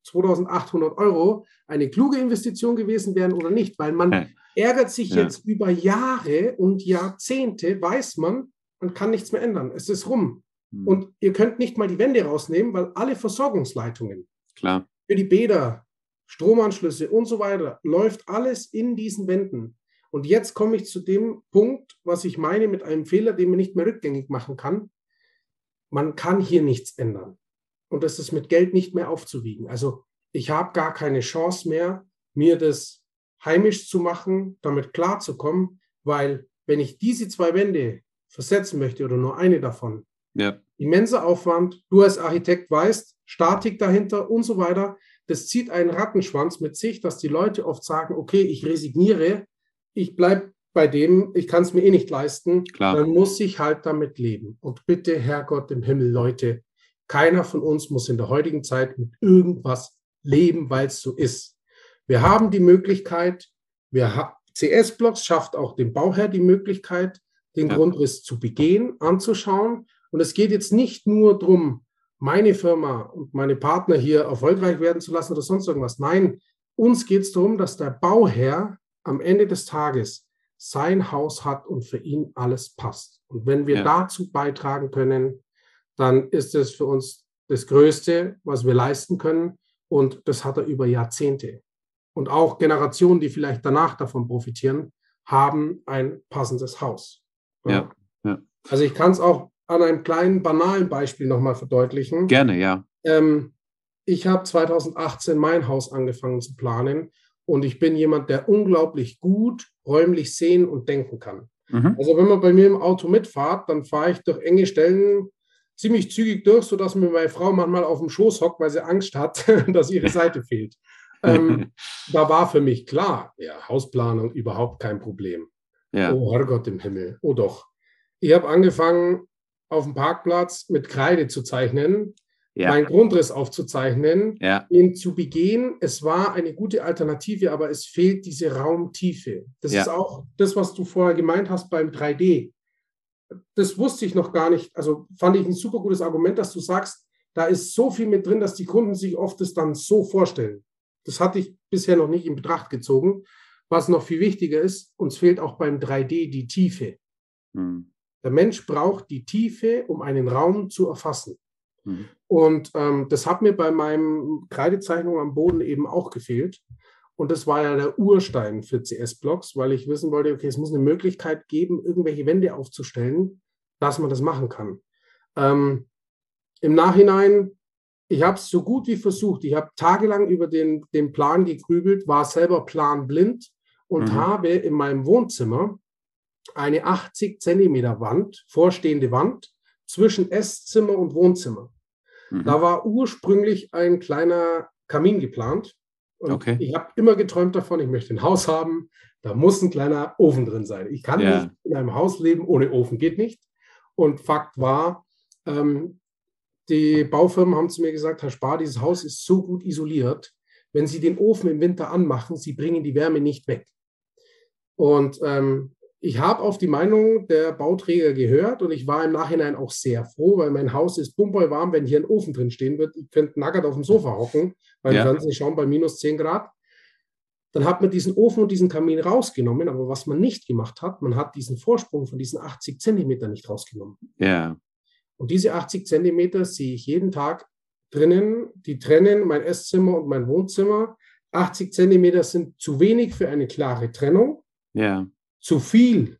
2800 Euro eine kluge Investition gewesen wären oder nicht, weil man ja. ärgert sich ja. jetzt über Jahre und Jahrzehnte, weiß man, man kann nichts mehr ändern. Es ist rum. Mhm. Und ihr könnt nicht mal die Wände rausnehmen, weil alle Versorgungsleitungen Klar. für die Bäder, Stromanschlüsse und so weiter, läuft alles in diesen Wänden. Und jetzt komme ich zu dem Punkt, was ich meine mit einem Fehler, den man nicht mehr rückgängig machen kann. Man kann hier nichts ändern. Und das ist mit Geld nicht mehr aufzuwiegen. Also ich habe gar keine Chance mehr, mir das heimisch zu machen, damit klarzukommen, weil wenn ich diese zwei Wände versetzen möchte oder nur eine davon, ja. immenser Aufwand, du als Architekt weißt, Statik dahinter und so weiter, das zieht einen Rattenschwanz mit sich, dass die Leute oft sagen, okay, ich resigniere, ich bleibe bei dem, ich kann es mir eh nicht leisten, Klar. dann muss ich halt damit leben. Und bitte, Herrgott im Himmel, Leute, keiner von uns muss in der heutigen Zeit mit irgendwas leben, weil es so ist. Wir haben die Möglichkeit, wir CS-Blocks schafft auch dem Bauherr die Möglichkeit, den ja. Grundriss zu begehen, anzuschauen. Und es geht jetzt nicht nur darum, meine Firma und meine Partner hier erfolgreich werden zu lassen oder sonst irgendwas. Nein, uns geht es darum, dass der Bauherr am Ende des Tages sein Haus hat und für ihn alles passt. Und wenn wir ja. dazu beitragen können, dann ist es für uns das Größte, was wir leisten können. Und das hat er über Jahrzehnte. Und auch Generationen, die vielleicht danach davon profitieren, haben ein passendes Haus. Ja. ja. Also ich kann es auch an einem kleinen, banalen Beispiel nochmal verdeutlichen. Gerne, ja. Ähm, ich habe 2018 mein Haus angefangen zu planen und ich bin jemand, der unglaublich gut räumlich sehen und denken kann. Mhm. Also wenn man bei mir im Auto mitfahrt, dann fahre ich durch enge Stellen ziemlich zügig durch, sodass mir meine Frau manchmal auf dem Schoß hockt, weil sie Angst hat, (laughs) dass ihre Seite fehlt. Ähm, (laughs) da war für mich klar, ja, Hausplanung überhaupt kein Problem. Ja. Oh Herrgott im Himmel, oh doch. Ich habe angefangen, auf dem Parkplatz mit Kreide zu zeichnen, ja. meinen Grundriss aufzuzeichnen, ja. ihn zu begehen. Es war eine gute Alternative, aber es fehlt diese Raumtiefe. Das ja. ist auch das, was du vorher gemeint hast beim 3D. Das wusste ich noch gar nicht. Also fand ich ein super gutes Argument, dass du sagst, da ist so viel mit drin, dass die Kunden sich oft das dann so vorstellen. Das hatte ich bisher noch nicht in Betracht gezogen. Was noch viel wichtiger ist, uns fehlt auch beim 3D die Tiefe. Hm. Der Mensch braucht die Tiefe, um einen Raum zu erfassen. Mhm. Und ähm, das hat mir bei meinem Kreidezeichnung am Boden eben auch gefehlt. Und das war ja der Urstein für CS-Blocks, weil ich wissen wollte, okay, es muss eine Möglichkeit geben, irgendwelche Wände aufzustellen, dass man das machen kann. Ähm, Im Nachhinein, ich habe es so gut wie versucht. Ich habe tagelang über den, den Plan gegrübelt, war selber planblind und mhm. habe in meinem Wohnzimmer eine 80 Zentimeter Wand, vorstehende Wand zwischen Esszimmer und Wohnzimmer. Mhm. Da war ursprünglich ein kleiner Kamin geplant. Und okay. ich habe immer geträumt davon, ich möchte ein Haus haben, da muss ein kleiner Ofen drin sein. Ich kann ja. nicht in einem Haus leben ohne Ofen, geht nicht. Und Fakt war, ähm, die Baufirmen haben zu mir gesagt, Herr Spar, dieses Haus ist so gut isoliert, wenn Sie den Ofen im Winter anmachen, Sie bringen die Wärme nicht weg. Und ähm, ich habe auf die Meinung der Bauträger gehört und ich war im Nachhinein auch sehr froh, weil mein Haus ist pumperl warm, wenn hier ein Ofen drin stehen wird. Ich könnte nackert auf dem Sofa hocken, beim ja. Fernsehen schauen bei minus 10 Grad. Dann hat man diesen Ofen und diesen Kamin rausgenommen, aber was man nicht gemacht hat, man hat diesen Vorsprung von diesen 80 Zentimetern nicht rausgenommen. Ja. Und diese 80 Zentimeter sehe ich jeden Tag drinnen, die trennen mein Esszimmer und mein Wohnzimmer. 80 Zentimeter sind zu wenig für eine klare Trennung. Ja zu viel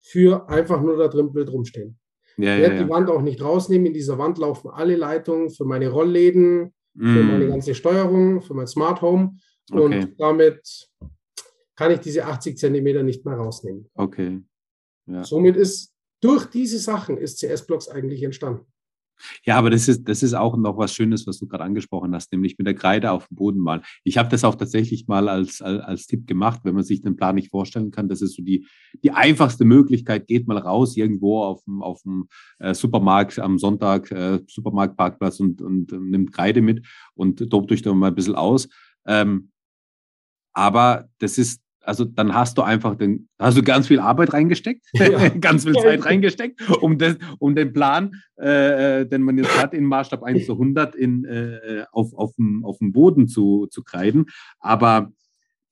für einfach nur da drin blöd rumstehen. Ja, ich werde ja, ja. die Wand auch nicht rausnehmen. In dieser Wand laufen alle Leitungen für meine Rollläden, mm. für meine ganze Steuerung, für mein Smart Home. Und okay. damit kann ich diese 80 Zentimeter nicht mehr rausnehmen. Okay. Somit ist durch diese Sachen ist CS-Blocks eigentlich entstanden. Ja, aber das ist, das ist auch noch was Schönes, was du gerade angesprochen hast, nämlich mit der Kreide auf dem Boden malen. Ich habe das auch tatsächlich mal als, als, als Tipp gemacht, wenn man sich den Plan nicht vorstellen kann. Das ist so die, die einfachste Möglichkeit. Geht mal raus irgendwo auf dem, auf dem äh, Supermarkt am Sonntag, äh, Supermarktparkplatz und, und äh, nimmt Kreide mit und tobt euch da mal ein bisschen aus. Ähm, aber das ist also dann hast du einfach den, hast du ganz viel Arbeit reingesteckt, ja. (laughs) ganz viel Zeit reingesteckt, um, das, um den Plan, äh, den man jetzt hat, in Maßstab 1 zu 100 in, äh, auf, auf, dem, auf dem Boden zu, zu kreiden. Aber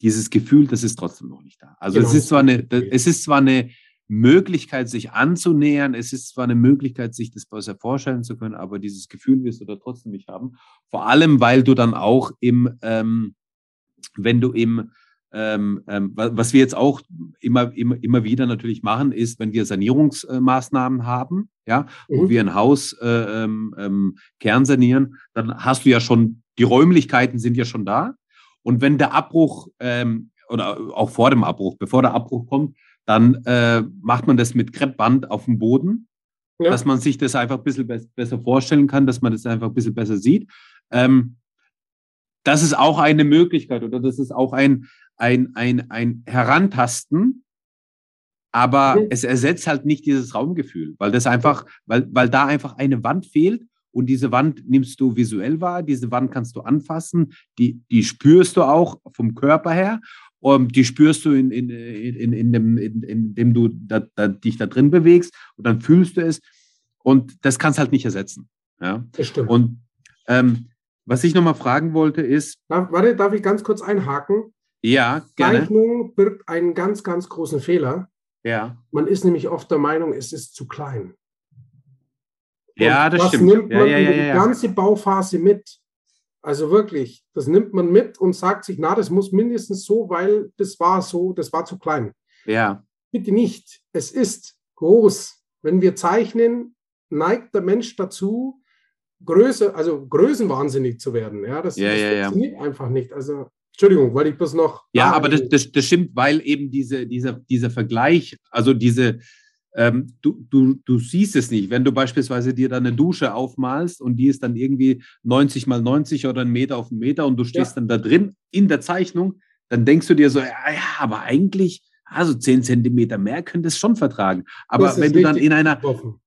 dieses Gefühl, das ist trotzdem noch nicht da. Also genau. es ist zwar eine, es ist zwar eine Möglichkeit, sich anzunähern, es ist zwar eine Möglichkeit, sich das besser vorstellen zu können, aber dieses Gefühl wirst du da trotzdem nicht haben. Vor allem, weil du dann auch im, ähm, wenn du im ähm, ähm, was wir jetzt auch immer, immer, immer wieder natürlich machen, ist, wenn wir Sanierungsmaßnahmen haben, ja, mhm. wo wir ein Haus äh, ähm, ähm, kernsanieren, dann hast du ja schon, die Räumlichkeiten sind ja schon da. Und wenn der Abbruch ähm, oder auch vor dem Abbruch, bevor der Abbruch kommt, dann äh, macht man das mit Kreppband auf dem Boden, ja. dass man sich das einfach ein bisschen be besser vorstellen kann, dass man das einfach ein bisschen besser sieht. Ähm, das ist auch eine Möglichkeit oder das ist auch ein, ein, ein, ein Herantasten, aber mhm. es ersetzt halt nicht dieses Raumgefühl, weil das einfach, weil, weil da einfach eine Wand fehlt und diese Wand nimmst du visuell wahr, diese Wand kannst du anfassen, die, die spürst du auch vom Körper her, und die spürst du in, in, in, in, dem, in, in dem du da, da, dich da drin bewegst und dann fühlst du es und das kannst halt nicht ersetzen. Ja? Das stimmt. Und ähm, was ich nochmal fragen wollte ist, Darf, warte, darf ich ganz kurz einhaken? Ja, gerne. Zeichnung birgt einen ganz, ganz großen Fehler. Ja, Man ist nämlich oft der Meinung, es ist zu klein. ja Und das stimmt. nimmt Ja, man ja, über ja, die ja. ganze Bauphase mit. Also wirklich, das nimmt man mit und sagt sich, na, das muss mindestens so, weil das war so, das war zu klein. ja, Bitte nicht. Es ist groß. Wenn wir zeichnen, neigt der Mensch dazu, Größe, also größenwahnsinnig zu werden. Ja, das, Ja, das ja, ja. funktioniert einfach nicht. Also, Entschuldigung, weil ich bloß noch. Ja, aber das, das, das stimmt, weil eben diese, dieser, dieser Vergleich, also diese, ähm, du, du, du siehst es nicht. Wenn du beispielsweise dir dann eine Dusche aufmalst und die ist dann irgendwie 90 mal 90 oder ein Meter auf einen Meter und du stehst dann da drin in der Zeichnung, dann denkst du dir so, ja, ja aber eigentlich, also 10 Zentimeter mehr könnte es schon vertragen. Aber wenn du dann in einer.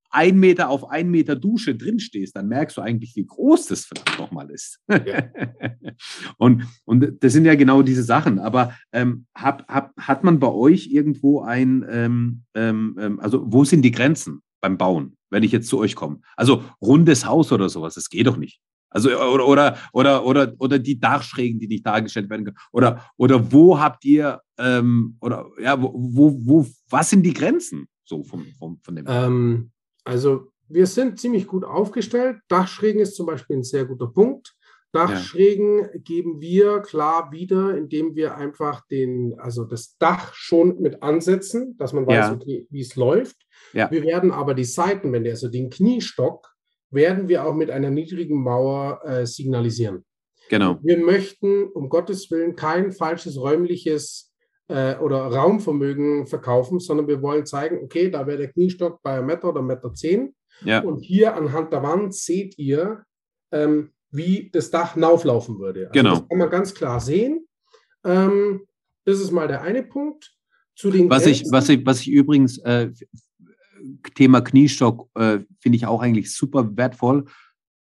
Ein Meter auf ein Meter Dusche drin stehst, dann merkst du eigentlich, wie groß das verdammt nochmal ist. (laughs) und, und das sind ja genau diese Sachen. Aber ähm, hab, hab, hat man bei euch irgendwo ein, ähm, ähm, ähm, also wo sind die Grenzen beim Bauen, wenn ich jetzt zu euch komme? Also rundes Haus oder sowas, das geht doch nicht. Also oder oder oder oder, oder die Dachschrägen, die nicht dargestellt werden können. Oder oder wo habt ihr ähm, oder ja wo, wo wo was sind die Grenzen so vom, vom von dem? Ähm, also wir sind ziemlich gut aufgestellt. Dachschrägen ist zum Beispiel ein sehr guter Punkt. Dachschrägen geben wir klar wieder, indem wir einfach den, also das Dach schon mit ansetzen, dass man weiß, Ja. okay, wie es läuft. Ja. Wir werden aber die Seitenwände, also den Kniestock, werden wir auch mit einer niedrigen Mauer äh, signalisieren. Genau. Wir möchten um Gottes Willen kein falsches räumliches äh, oder Raumvermögen verkaufen, sondern wir wollen zeigen, okay, da wäre der Kniestock bei einem Meter oder Meter zehn. Ja. Und hier anhand der Wand seht ihr, ähm, wie das Dach hinauflaufen würde. Also Genau. Das kann man ganz klar sehen. Ähm, das ist mal der eine Punkt. Zu den Was ich, was ich, was ich übrigens, äh, Thema Kniestock, äh, finde ich auch eigentlich super wertvoll,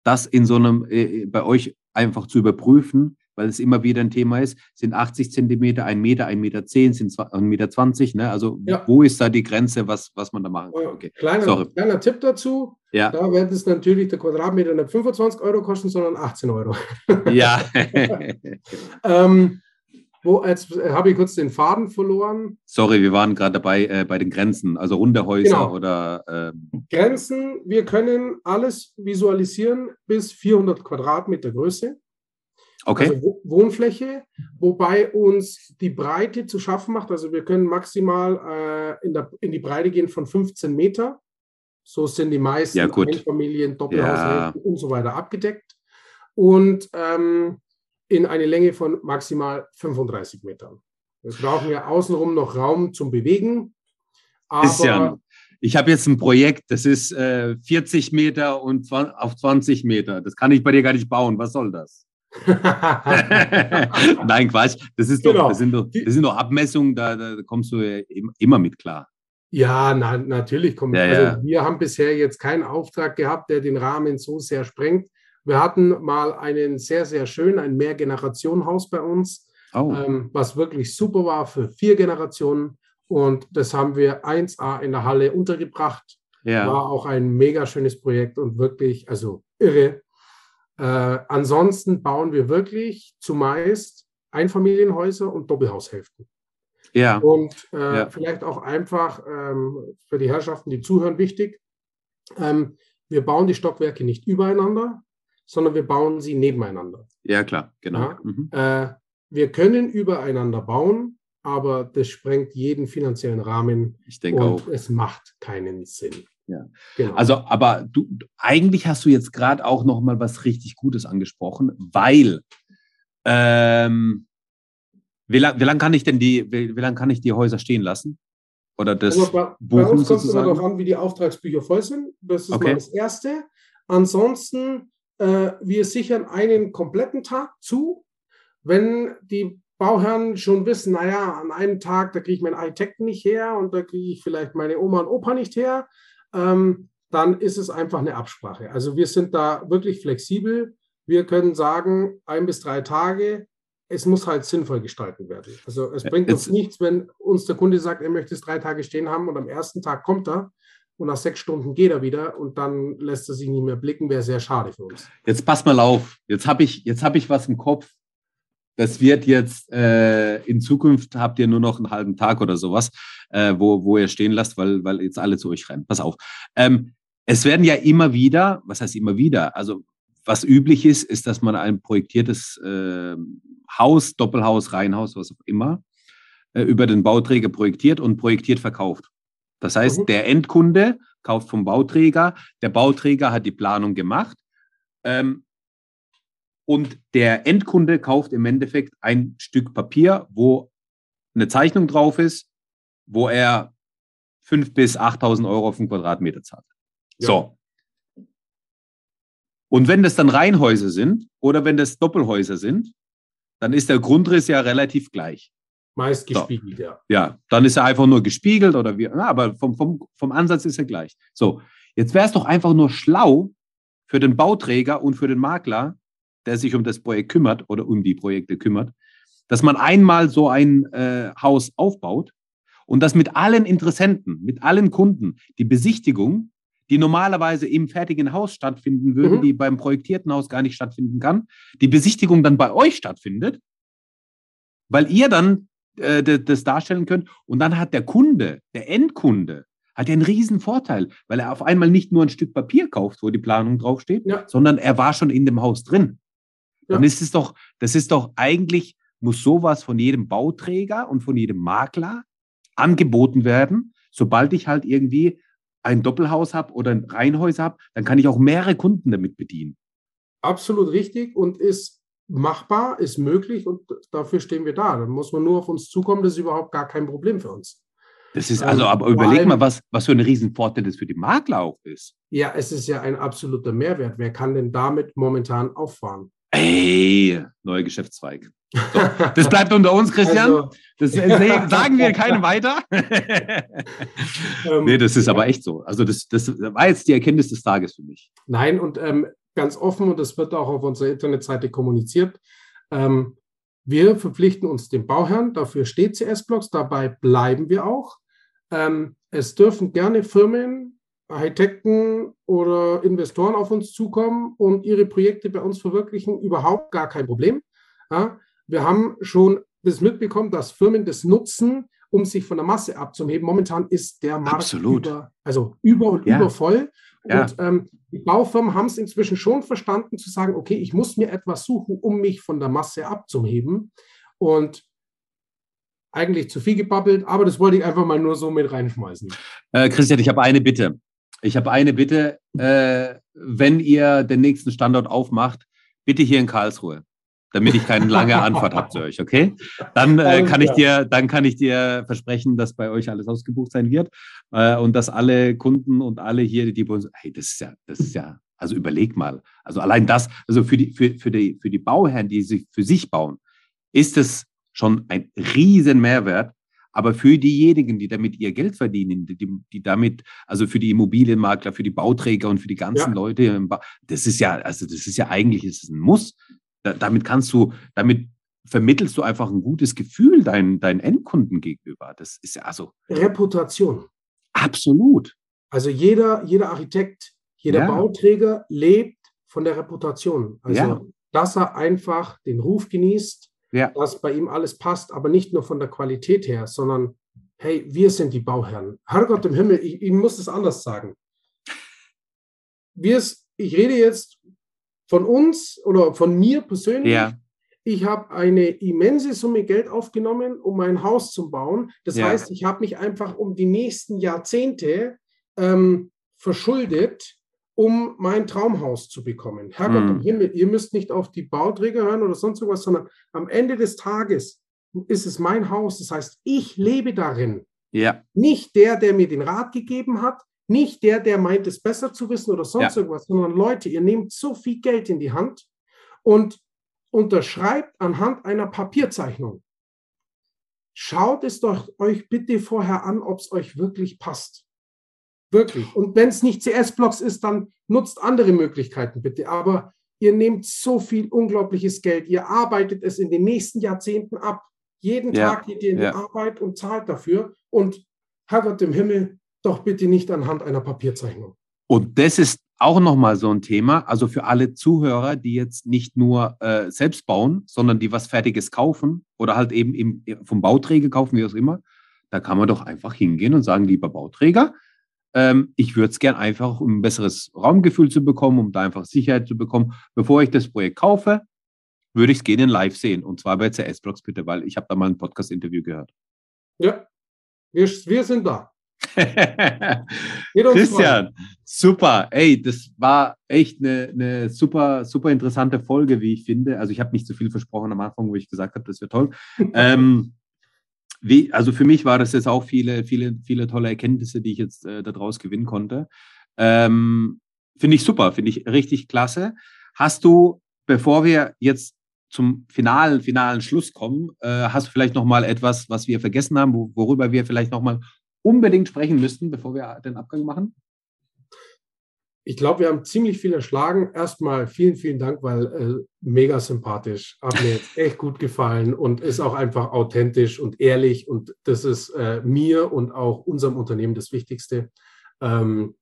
das in so einem, äh, bei euch einfach zu überprüfen, weil es immer wieder ein Thema ist, sind 80 Zentimeter, 1 Meter, 1 Meter 10, sind 1 Meter 20, ne? Also Ja. wo ist da die Grenze, was, was man da machen kann? Äh, Okay. kleiner, Sorry. kleiner Tipp dazu. Ja, Da wird es natürlich der Quadratmeter nicht 25 Euro kosten, sondern 18 Euro. (laughs) ja. (laughs) Ähm, wo, jetzt äh, habe ich kurz den Faden verloren. Sorry, wir waren gerade dabei äh, bei den Grenzen, also runde Häuser Genau. oder ähm, Grenzen, wir können alles visualisieren bis 400 Quadratmeter Größe, okay. also Wo- Wohnfläche, wobei uns die Breite zu schaffen macht. Also wir können maximal äh, in, der, in die Breite gehen von 15 Meter. So sind die meisten Ja, gut. Einfamilien, Doppelhaushälften und so weiter abgedeckt. Und ähm, in eine Länge von maximal 35 Metern. Wir brauchen ja außenrum noch Raum zum Bewegen. Ja, ich habe jetzt ein Projekt, das ist äh, 40 Meter und 20, auf 20 Meter. Das kann ich bei dir gar nicht bauen. Was soll das? (laughs) Nein, Quatsch. Das, ist doch, Genau. das, sind, doch, das sind doch Abmessungen, da, da kommst du ja im- immer mit klar. Ja, na, natürlich kommt. Ja, also ja. wir haben bisher jetzt keinen Auftrag gehabt, der den Rahmen so sehr sprengt. Wir hatten mal einen sehr, sehr schönen, ein Mehrgenerationenhaus bei uns, Oh, ähm, was wirklich super war für vier Generationen. Und das haben wir 1A in der Halle untergebracht. ja. War auch ein mega schönes Projekt und wirklich, also irre. Äh, ansonsten bauen wir wirklich zumeist Einfamilienhäuser und Doppelhaushälften. Ja, Und äh, Ja. vielleicht auch einfach ähm, für die Herrschaften, die zuhören, wichtig. Ähm, wir bauen die Stockwerke nicht übereinander, sondern wir bauen sie nebeneinander. ja, klar, genau. Ja. Mhm. Äh, wir können übereinander bauen, aber das sprengt jeden finanziellen Rahmen Ich denke und auch. es macht keinen Sinn. Ja. Genau. Also, aber du, eigentlich hast du jetzt gerade auch noch mal was richtig Gutes angesprochen, weil ähm, wie lange wie lang kann ich denn die, wie, wie lang kann ich die Häuser stehen lassen? Oder das Also bei, bei uns kommt es immer sozusagen? darauf an, wie die Auftragsbücher voll sind. Das ist Okay. mal das Erste. Ansonsten, äh, wir sichern einen kompletten Tag zu. Wenn die Bauherren schon wissen, naja, an einem Tag, da kriege ich meinen Architekten nicht her und da kriege ich vielleicht meine Oma und Opa nicht her, ähm, dann ist es einfach eine Absprache. Also wir sind da wirklich flexibel. Wir können sagen, ein bis drei Tage. Es muss halt sinnvoll gestalten werden. Also es bringt uns Jetzt- nichts, wenn uns der Kunde sagt, er möchte es drei Tage stehen haben und am ersten Tag kommt er. und nach sechs Stunden geht er wieder und dann lässt er sich nicht mehr blicken, wäre sehr schade für uns. Jetzt pass mal auf, jetzt habe ich, hab ich was im Kopf. Das wird jetzt äh, in Zukunft habt ihr nur noch einen halben Tag oder sowas, äh, wo, wo ihr stehen lasst, weil, weil jetzt alle zu euch rennen. Pass auf. Ähm, es werden ja immer wieder, was heißt immer wieder? Also was üblich ist, ist, dass man ein projektiertes äh, Haus, Doppelhaus, Reihenhaus, was auch immer, äh, über den Bauträger projektiert und projektiert verkauft. Das heißt, mhm. der Endkunde kauft vom Bauträger, der Bauträger hat die Planung gemacht ähm, und der Endkunde kauft im Endeffekt ein Stück Papier, wo eine Zeichnung drauf ist, wo er 5.000 bis 8.000 Euro auf den Quadratmeter zahlt. Ja. So. Und wenn das dann Reihenhäuser sind oder wenn das Doppelhäuser sind, dann ist der Grundriss ja relativ gleich. Meist gespiegelt, so. ja. Ja, dann ist er einfach nur gespiegelt oder wie, na, aber vom, vom, vom Ansatz ist er gleich. So, jetzt wäre es doch einfach nur schlau für den Bauträger und für den Makler, der sich um das Projekt kümmert oder um die Projekte kümmert, dass man einmal so ein äh, Haus aufbaut und das mit allen Interessenten, mit allen Kunden, die Besichtigung, die normalerweise im fertigen Haus stattfinden würde, mhm. die beim projektierten Haus gar nicht stattfinden kann, die Besichtigung dann bei euch stattfindet, weil ihr dann äh, das darstellen könnt. Und dann hat der Kunde, der Endkunde, hat ja einen riesen Vorteil, weil er auf einmal nicht nur ein Stück Papier kauft, wo die Planung draufsteht, ja. sondern er war schon in dem Haus drin. Ja. Dann ist es doch, das ist doch eigentlich, muss sowas von jedem Bauträger und von jedem Makler angeboten werden. Sobald ich halt irgendwie ein Doppelhaus habe oder ein Reihenhäuser habe, dann kann ich auch mehrere Kunden damit bedienen. Absolut richtig und ist machbar, ist möglich und dafür stehen wir da. Dann muss man nur auf uns zukommen, das ist überhaupt gar kein Problem für uns. Das ist also, ähm, aber überleg mal, was, was für ein Riesenvorteil das für die Makler auch ist. Ja, es ist ja ein absoluter Mehrwert. Wer kann denn damit momentan auffahren? Ey, neuer Geschäftszweig. So, (laughs) das bleibt unter uns, Christian. Also, das (laughs) sagen wir keinem weiter. Ähm, (laughs) nee, das ist aber echt so. Also das, das war jetzt die Erkenntnis des Tages für mich. Nein, und ähm, ganz offen und das wird auch auf unserer Internetseite kommuniziert. Ähm, wir verpflichten uns dem Bauherrn, dafür steht CS-Blocks, dabei bleiben wir auch. Ähm, es dürfen gerne Firmen, Architekten oder Investoren auf uns zukommen und ihre Projekte bei uns verwirklichen, überhaupt gar kein Problem. Ja, wir haben schon das mitbekommen, dass Firmen das nutzen, um sich von der Masse abzuheben. Momentan ist der Markt Absolut. über, also über und ja. über voll. Ja. Und ähm, die Baufirmen haben es inzwischen schon verstanden zu sagen, okay, ich muss mir etwas suchen, um mich von der Masse abzuheben. Und eigentlich zu viel gebabbelt, aber das wollte ich einfach mal nur so mit reinschmeißen. Äh, Christian, ich habe eine Bitte. Ich habe eine Bitte. Äh, wenn ihr den nächsten Standort aufmacht, bitte hier in Karlsruhe damit ich keine lange Antwort habe zu euch, okay? Dann äh, kann ich dir, dann kann ich dir versprechen, dass bei euch alles ausgebucht sein wird äh, und dass alle Kunden und alle hier, die bei uns, hey, das ist ja, das ist ja, also überleg mal, also allein das, also für die, für, für die, für die Bauherren, die sich für sich bauen, ist es schon ein riesen Mehrwert. Aber für diejenigen, die damit ihr Geld verdienen, die, die damit, also für die Immobilienmakler, für die Bauträger und für die ganzen ja. Leute, das ist ja, also das ist ja eigentlich ist es ein Muss, da, damit kannst du, damit vermittelst du einfach ein gutes Gefühl deinen, deinen Endkunden gegenüber. Das ist ja also. Reputation. Absolut. Also jeder, jeder Architekt, jeder ja. Bauträger lebt von der Reputation. Also, ja. dass er einfach den Ruf genießt, ja. dass bei ihm alles passt, aber nicht nur von der Qualität her, sondern hey, wir sind die Bauherren. Herrgott im Himmel, ich, ich muss es anders sagen. Wir, ich rede jetzt von uns oder von mir persönlich, ja. ich habe eine immense Summe Geld aufgenommen, um mein Haus zu bauen. Das ja. heißt, ich habe mich einfach um die nächsten Jahrzehnte ähm, verschuldet, um mein Traumhaus zu bekommen. Herrgott mhm. im Himmel, ihr müsst nicht auf die Bauträger hören oder sonst irgendwas, sondern am Ende des Tages ist es mein Haus. Das heißt, ich lebe darin. Ja. Nicht der, der mir den Rat gegeben hat, nicht der, der meint, es besser zu wissen oder sonst ja. irgendwas, sondern Leute, ihr nehmt so viel Geld in die Hand und unterschreibt anhand einer Papierzeichnung. Schaut es doch euch bitte vorher an, ob es euch wirklich passt. Wirklich. Und wenn es nicht CS-Blocks ist, dann nutzt andere Möglichkeiten bitte. Aber ihr nehmt so viel unglaubliches Geld. Ihr arbeitet es in den nächsten Jahrzehnten ab. Jeden ja. Tag geht ihr in ja. die Arbeit und zahlt dafür. Und Herrgott im Himmel, doch bitte nicht anhand einer Papierzeichnung. Und das ist auch nochmal so ein Thema, also für alle Zuhörer, die jetzt nicht nur äh, selbst bauen, sondern die was Fertiges kaufen oder halt eben im, vom Bauträger kaufen, wie auch immer, da kann man doch einfach hingehen und sagen, lieber Bauträger, ähm, ich würde es gern einfach, um ein besseres Raumgefühl zu bekommen, um da einfach Sicherheit zu bekommen, bevor ich das Projekt kaufe, würde ich es gerne live sehen. Und zwar bei CS-Blogs bitte, weil ich habe da mal ein Podcast-Interview gehört. Ja, wir, wir sind da. (laughs) Christian, super. Ey, das war echt eine, eine, super, super interessante Folge, wie ich finde. Also ich habe nicht so viel versprochen am Anfang, wo ich gesagt habe, das wäre toll. (laughs) ähm, wie, also für mich war das jetzt auch viele, viele, viele tolle Erkenntnisse, die ich jetzt äh, daraus gewinnen konnte. Ähm, finde ich super, finde ich richtig klasse. Hast du, bevor wir jetzt zum finalen, finalen Schluss kommen, äh, hast du vielleicht noch mal etwas, was wir vergessen haben, wo, worüber wir vielleicht noch mal unbedingt sprechen müssten, bevor wir den Abgang machen? Ich glaube, wir haben ziemlich viel erschlagen. Erstmal vielen, vielen Dank, weil äh, mega sympathisch. Hat mir jetzt echt gut gefallen und ist auch einfach authentisch und ehrlich. Und das ist äh, mir und auch unserem Unternehmen das Wichtigste. Ähm,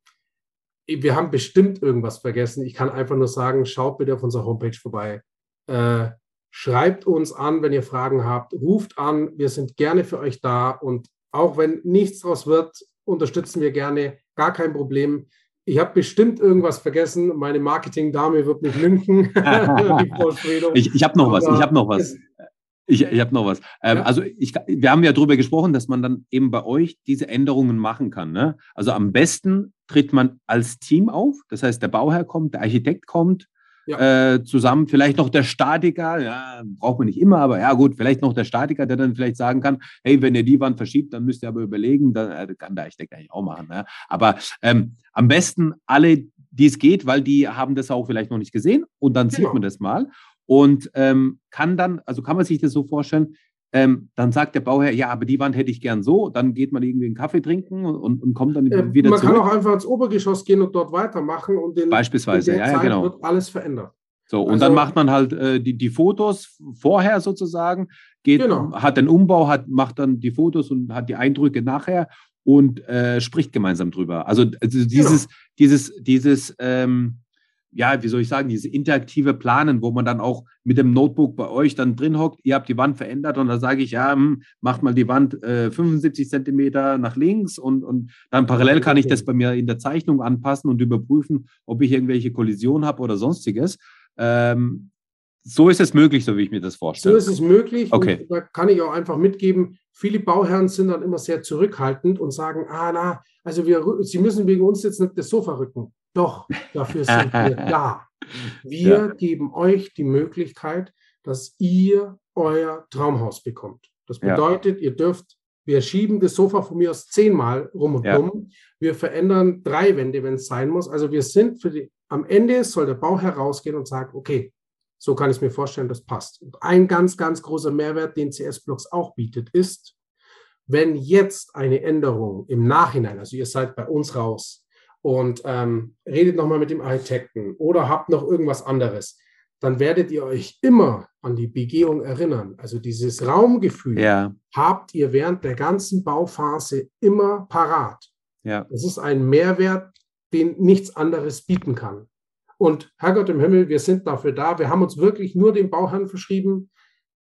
wir haben bestimmt irgendwas vergessen. Ich kann einfach nur sagen, schaut bitte auf unserer Homepage vorbei. Äh, schreibt uns an, wenn ihr Fragen habt. Ruft an. Wir sind gerne für euch da. Und auch wenn nichts draus wird, unterstützen wir gerne. Gar kein Problem. Ich habe bestimmt irgendwas vergessen. Meine Marketing-Dame wird mich lünchen. (laughs) ich ich habe noch was. Ich habe noch was. Ich, ich habe noch was. Ähm, ja. Also ich, wir haben ja darüber gesprochen, dass man dann eben bei euch diese Änderungen machen kann. Ne? Also am besten tritt man als Team auf. Das heißt, der Bauherr kommt, der Architekt kommt, ja. äh, zusammen. Vielleicht noch der Statiker, ja, braucht man nicht immer, aber ja gut, vielleicht noch der Statiker, der dann vielleicht sagen kann, hey, wenn ihr die Wand verschiebt, dann müsst ihr aber überlegen, dann äh, kann der Architekt eigentlich auch machen. Ne? Aber ähm, am besten alle, die es geht, weil die haben das auch vielleicht noch nicht gesehen und dann genau. sieht man das mal und ähm, kann dann, also kann man sich das so vorstellen, ähm, dann sagt der Bauherr, ja, aber die Wand hätte ich gern so. Dann geht man irgendwie einen Kaffee trinken und, und kommt dann äh, wieder man zurück. Man kann auch einfach ins Obergeschoss gehen und dort weitermachen und den, Beispielsweise, in der ja, Zeit ja, genau. wird alles verändert. So, und also, dann macht man halt äh, die, die Fotos vorher sozusagen, geht, genau. hat den Umbau, hat, macht dann die Fotos und hat die Eindrücke nachher und äh, spricht gemeinsam drüber. Also, also dieses, genau. dieses, dieses, ähm, ja, wie soll ich sagen, diese interaktive Planen, wo man dann auch mit dem Notebook bei euch dann drin hockt, ihr habt die Wand verändert und da sage ich, ja, hm, macht mal die Wand äh, 75 Zentimeter nach links und, und dann parallel kann ich das bei mir in der Zeichnung anpassen und überprüfen, ob ich irgendwelche Kollisionen habe oder sonstiges. Ähm, so ist es möglich, so wie ich mir das vorstelle. So ist es möglich. Okay. Und da kann ich auch einfach mitgeben, viele Bauherren sind dann immer sehr zurückhaltend und sagen, ah na, also wir, Sie müssen wegen uns jetzt nicht das Sofa rücken. Doch, dafür sind wir (laughs) da. Wir ja. geben euch die Möglichkeit, dass ihr euer Traumhaus bekommt. Das bedeutet, ja. ihr dürft, wir schieben das Sofa von mir aus zehnmal rum und ja. um. Wir verändern drei Wände, wenn es sein muss. Also wir sind für die, am Ende soll der Bau herausgehen und sagen, okay, so kann ich mir vorstellen, das passt. Und ein ganz, ganz großer Mehrwert, den CS-Blocks auch bietet, ist, wenn jetzt eine Änderung im Nachhinein, also ihr seid bei uns raus, und ähm, redet nochmal mit dem Architekten oder habt noch irgendwas anderes, dann werdet ihr euch immer an die Begehung erinnern. Also dieses Raumgefühl ja. habt ihr während der ganzen Bauphase immer parat. Ja. Das ist ein Mehrwert, den nichts anderes bieten kann. Und Herrgott im Himmel, wir sind dafür da. Wir haben uns wirklich nur dem Bauherrn verschrieben.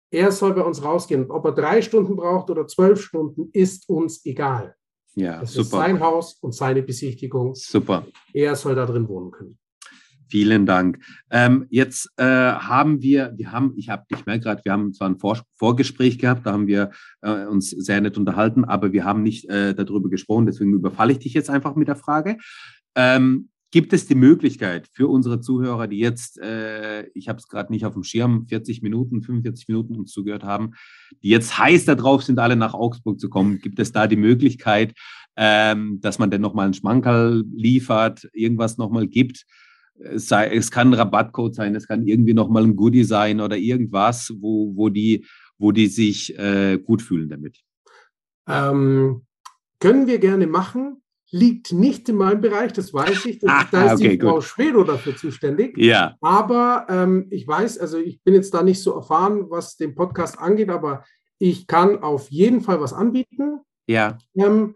Er soll bei uns rausgehen. Ob er drei Stunden braucht oder zwölf Stunden, ist uns egal. Ja, das super. ist sein Haus und seine Besichtigung. Super. Er soll da drin wohnen können. Vielen Dank. Ähm, jetzt äh, haben wir, wir haben, ich habe, ich merke gerade, wir haben zwar ein Vor Vorgespräch gehabt, da haben wir äh, uns sehr nett unterhalten, aber wir haben nicht äh, darüber gesprochen, deswegen überfalle ich dich jetzt einfach mit der Frage. Ähm, Gibt es die Möglichkeit für unsere Zuhörer, die jetzt, äh, ich habe es gerade nicht auf dem Schirm, 40 Minuten, 45 Minuten uns zugehört haben, die jetzt heiß darauf sind, alle nach Augsburg zu kommen, gibt es da die Möglichkeit, ähm, dass man denn nochmal einen Schmankerl liefert, irgendwas nochmal gibt? Es, sei, es kann ein Rabattcode sein, es kann irgendwie nochmal ein Goodie sein oder irgendwas, wo, wo, die, wo die sich äh, gut fühlen damit. Ähm, können wir gerne machen liegt nicht in meinem Bereich, das weiß ich. Das, ah, da ist okay, die Frau Schwedo dafür zuständig. Ja. Aber ähm, ich weiß, also ich bin jetzt da nicht so erfahren, was den Podcast angeht, aber ich kann auf jeden Fall was anbieten. Ja. Ähm,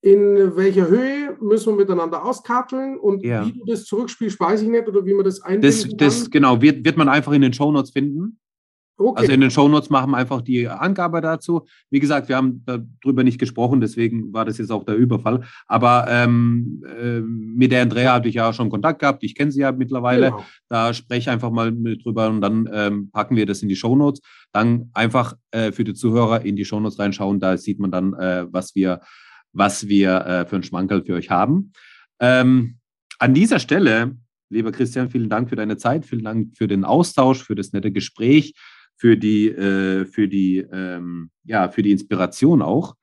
in welcher Höhe müssen wir miteinander auskarteln und ja. wie du das zurückspielst, weiß ich nicht oder wie man das einbinden das, das, Genau, wird, wird man einfach in den Shownotes finden. Okay. Also in den Shownotes machen wir einfach die Angabe dazu. Wie gesagt, wir haben darüber nicht gesprochen, deswegen war das jetzt auch der Überfall. Aber ähm, äh, mit der Andrea habe ich ja schon Kontakt gehabt. Ich kenne sie ja mittlerweile. Genau. Da spreche einfach mal mit drüber und dann ähm, packen wir das in die Shownotes. Dann einfach äh, für die Zuhörer in die Shownotes reinschauen. Da sieht man dann, äh, was wir, was wir äh, für einen Schmankerl für euch haben. Ähm, an dieser Stelle, lieber Christian, vielen Dank für deine Zeit, vielen Dank für den Austausch, für das nette Gespräch für die, äh, für die, ähm, ja, für die Inspiration auch.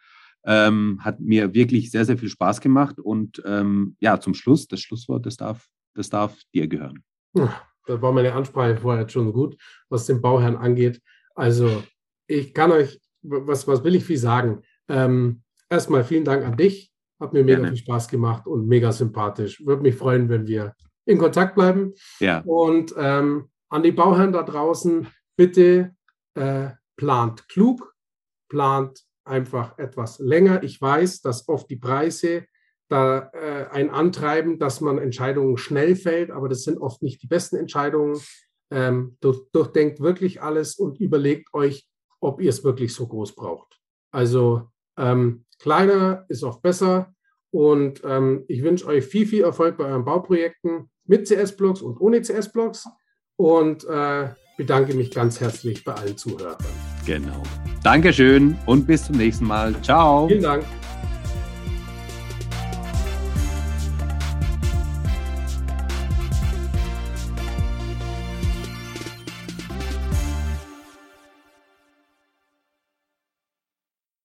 Ähm, hat mir wirklich sehr, sehr viel Spaß gemacht. Und ähm, ja, zum Schluss, das Schlusswort, das darf, das darf dir gehören. Da war meine Ansprache vorher schon gut, was den Bauherrn angeht. Also ich kann euch, was, was will ich viel sagen? Ähm, erstmal vielen Dank an dich. Hat mir mega Gerne. viel Spaß gemacht und mega sympathisch. Würde mich freuen, wenn wir in Kontakt bleiben. Ja. Und ähm, an die Bauherren da draußen, bitte äh, plant klug, plant einfach etwas länger. Ich weiß, dass oft die Preise da äh, ein antreiben, dass man Entscheidungen schnell fällt, aber das sind oft nicht die besten Entscheidungen. Ähm, durch, durchdenkt wirklich alles und überlegt euch, ob ihr es wirklich so groß braucht. Also ähm, kleiner ist oft besser und ähm, ich wünsche euch viel, viel Erfolg bei euren Bauprojekten mit CS-Blocks und ohne CS-Blocks und äh, bedanke mich ganz herzlich bei allen Zuhörern. Genau. Dankeschön und bis zum nächsten Mal. Ciao. Vielen Dank.